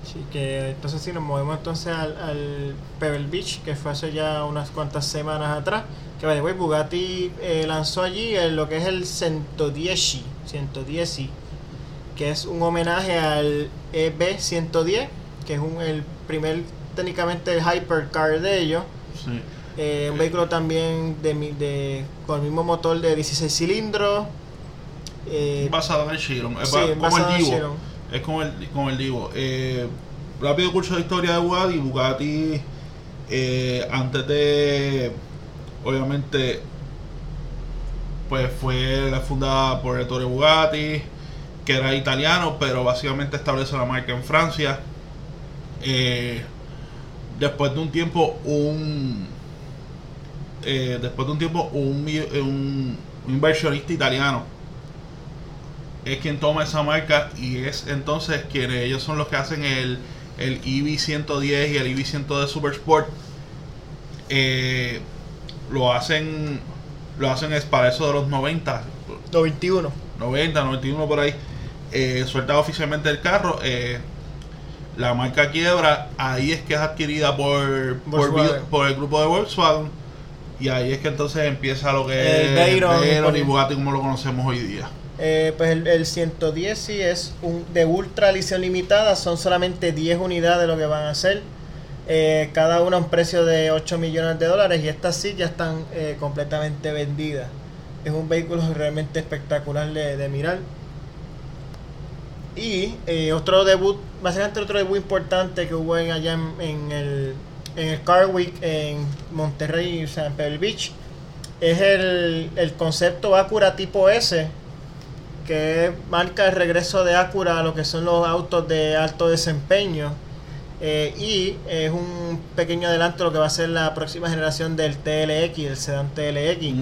Sí, que entonces si nos movemos entonces al, al Pebble Beach, que fue hace ya unas cuantas semanas atrás, que by the way, Bugatti eh, lanzó allí el- lo que es el 110, 110, que es un homenaje al EB110, que es un, el primer técnicamente hypercar de ellos. Sí. Eh, un vehículo también de, de con el mismo motor de 16 cilindros. eh, basado en el Chiron. Sí, como basado el en Divo. Chiron. Es como el, como el Divo. Eh, rápido curso de historia de Bugatti. Bugatti, eh, antes de. Obviamente. Pues fue fundada por Ettore Bugatti, que era italiano, pero básicamente estableció la marca en Francia. Eh, después de un tiempo, un. eh, después de un tiempo, un inversionista italiano es quien toma esa marca y es entonces quienes ellos son los que hacen el, el EV 110 y el EV 100 de Super Sport. Eh, lo hacen lo hacen es para eso de los 90, 91. 90, 91 por ahí. Eh, suelta oficialmente el carro. eh, la marca quiebra. Ahí es que es adquirida por, por, el grupo de Volkswagen. Y ahí es que entonces empieza lo que El es Veyron, y Bugatti como lo conocemos hoy día. Eh, pues el, el 110 sí es un de ultra edición limitada, son solamente 10 unidades lo que van a hacer. Eh, cada una a un precio de 8 millones de dólares y estas sí ya están eh, completamente vendidas. Es un vehículo realmente espectacular de, mirar. Y otro debut, básicamente otro debut importante que hubo allá en, en el, en el Car Week en Monterrey, o sea, en Pebble Beach, es el, el concepto Acura tipo S, que marca el regreso de Acura a lo que son los autos de alto desempeño. Eh, y es un pequeño adelanto de lo que va a ser la próxima generación del TLX, del sedán TLX.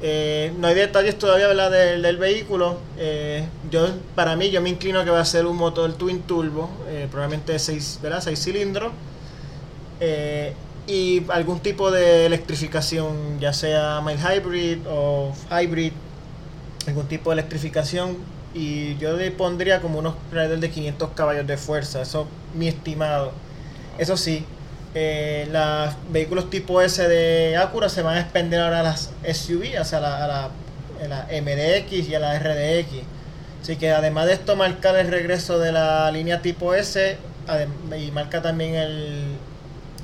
Eh, no hay detalles todavía ¿verdad? Del, del vehículo. Eh, yo Para mí, yo me inclino que va a ser un motor twin turbo, probablemente de 6 cilindros. Eh, y algún tipo de electrificación, ya sea mild hybrid o hybrid, algún tipo de electrificación. Y yo le pondría como unos alrededor de 500 caballos de fuerza, eso es mi estimado. Eso sí, eh, los vehículos tipo S de Acura se van a expender ahora a las SUV, o sea, a la, la, MDX y a la RDX. Así que además de esto marcar el regreso de la línea tipo S y marca también el,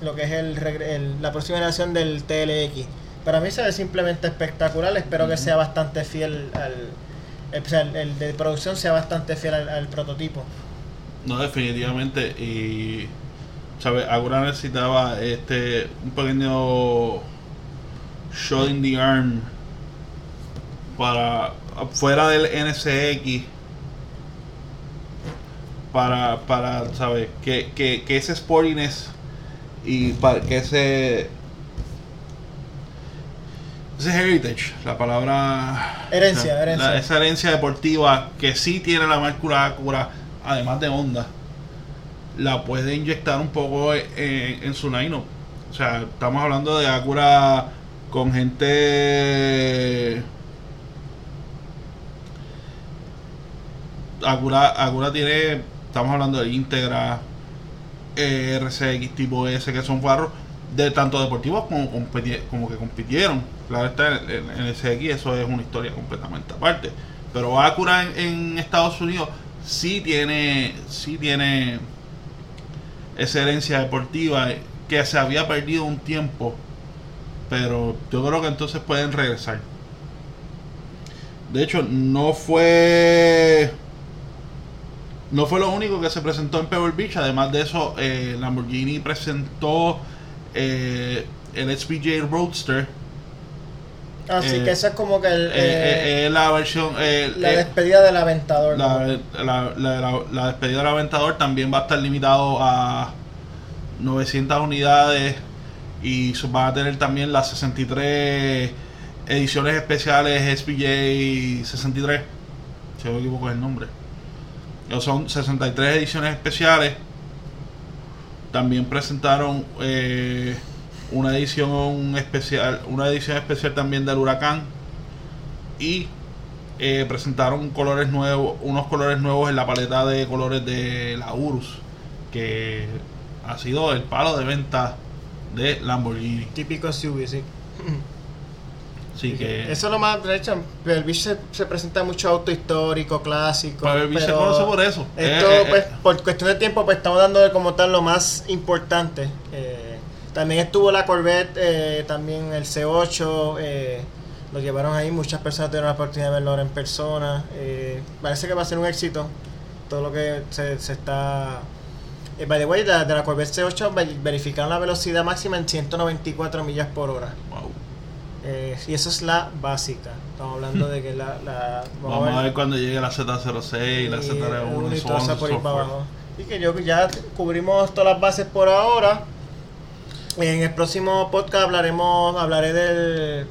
lo que es el- la próxima generación del TLX. Para mí se ve simplemente espectacular, espero que sea bastante fiel al... el- o sea, el, el de producción sea bastante fiel al, al prototipo. No, definitivamente. Y, ¿sabes? Agura necesitaba este un pequeño shot in the arm para fuera del NSX para, para ¿sabes? Que, que, que ese sportiness y para que ese ese heritage, la palabra Herencia, herencia. la- esa herencia deportiva que sí tiene la marca Acura, además de Honda, la puede inyectar un poco en, en su line O sea, estamos hablando de Acura con gente. Acura, Acura tiene. Estamos hablando de Integra, eh, RCX tipo S, que son carros de tanto deportivos como que compitieron. Claro está, en en el SX eso es una historia completamente aparte. Pero Acura en, Estados Unidos sí tiene, sí tiene esa herencia deportiva que se había perdido un tiempo Pero yo creo que entonces pueden regresar. De hecho, no fue. No fue lo único que se presentó en Pebble Beach. Además de eso, eh, Lamborghini presentó eh, el SPJ Roadster. Así Eh, que eso es como que el, Eh, eh, eh, la versión. la despedida del aventador. la, la- la- la- la despedida del Aventador también va a estar limitado a 900 unidades y van a tener también las 63 ediciones especiales SPJ 63 si no me equivoco es el nombre son 63 ediciones especiales también presentaron eh, una edición especial una edición especial también del huracán y eh, presentaron colores nuevos, unos colores nuevos en la paleta de colores de la Urus, que ha sido el palo de venta de Lamborghini. Típico SUV, sí. Así que Eso es lo más, de hecho, el Beach se, se presenta mucho auto histórico, clásico. Pebble Beach se conoce por eso. Esto, Eh, eh, pues, por cuestión de tiempo, pues estamos dando como tal lo más importante. Eh, también estuvo la Corvette, eh, también el C8, eh, lo llevaron ahí, muchas personas tuvieron la oportunidad de verlo ahora en persona. eh, parece que va a ser un éxito todo lo que se, se está... Eh, by the way, de, de la Corvette C8 ver- verificaron la velocidad máxima en 194 millas por hora. Wow. Eh, y eso es la básica. Estamos hablando de que la... la Vamos a ver cuando llegue la Z06 y la y Z01 uno y y abajo. Y que yo ya cubrimos todas las bases por ahora. En el próximo podcast hablaremos, hablaré del,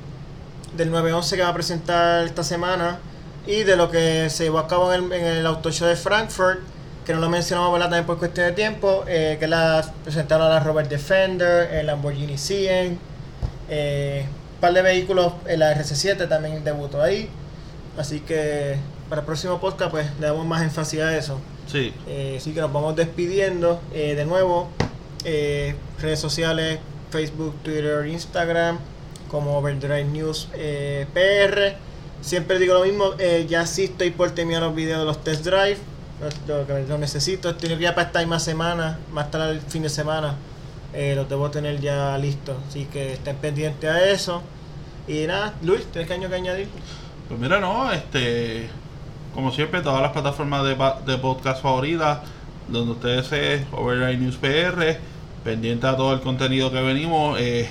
del 911 que va a presentar esta semana y de lo que se llevó a cabo en el, en el Auto Show de Frankfurt, que no lo mencionamos ¿verdad? también por cuestión de tiempo, eh, que la presentaron la Robert Defender, el Lamborghini Siena, eh, un par de vehículos, eh, la RC7 también debutó ahí. Así que para el próximo podcast pues le damos más énfasis a eso. Sí, Eh, así que nos vamos despidiendo eh, de nuevo. Redes sociales, Facebook, Twitter, Instagram, como Overdrive News eh, PR. Siempre digo lo mismo, eh, ya sí estoy por terminar los videos de los test drive. Lo, lo lo necesito, estoy ya para esta misma semana, más tarde el fin de semana. eh, los debo tener ya listos. Así que estén pendientes a eso. Y nada, Luis, ¿tienes que año que añadir? pues mira, no, este, como siempre, todas las plataformas de, de podcast favoritas, donde ustedes es Overdrive News PR, pendiente a todo el contenido que venimos. eh,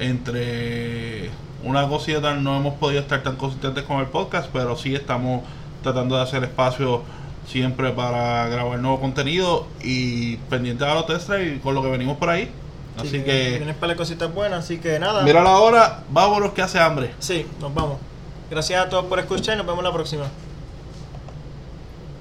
entre una cosa y otra no hemos podido estar tan consistentes con el podcast, pero sí estamos tratando de hacer espacio siempre para grabar nuevo contenido y pendiente a los test y con lo que venimos por ahí. Así que, Tienes para cositas buenas, así que nada. mira la hora, vámonos que hace hambre. Sí, nos vamos. Gracias a todos por escuchar y nos vemos la próxima.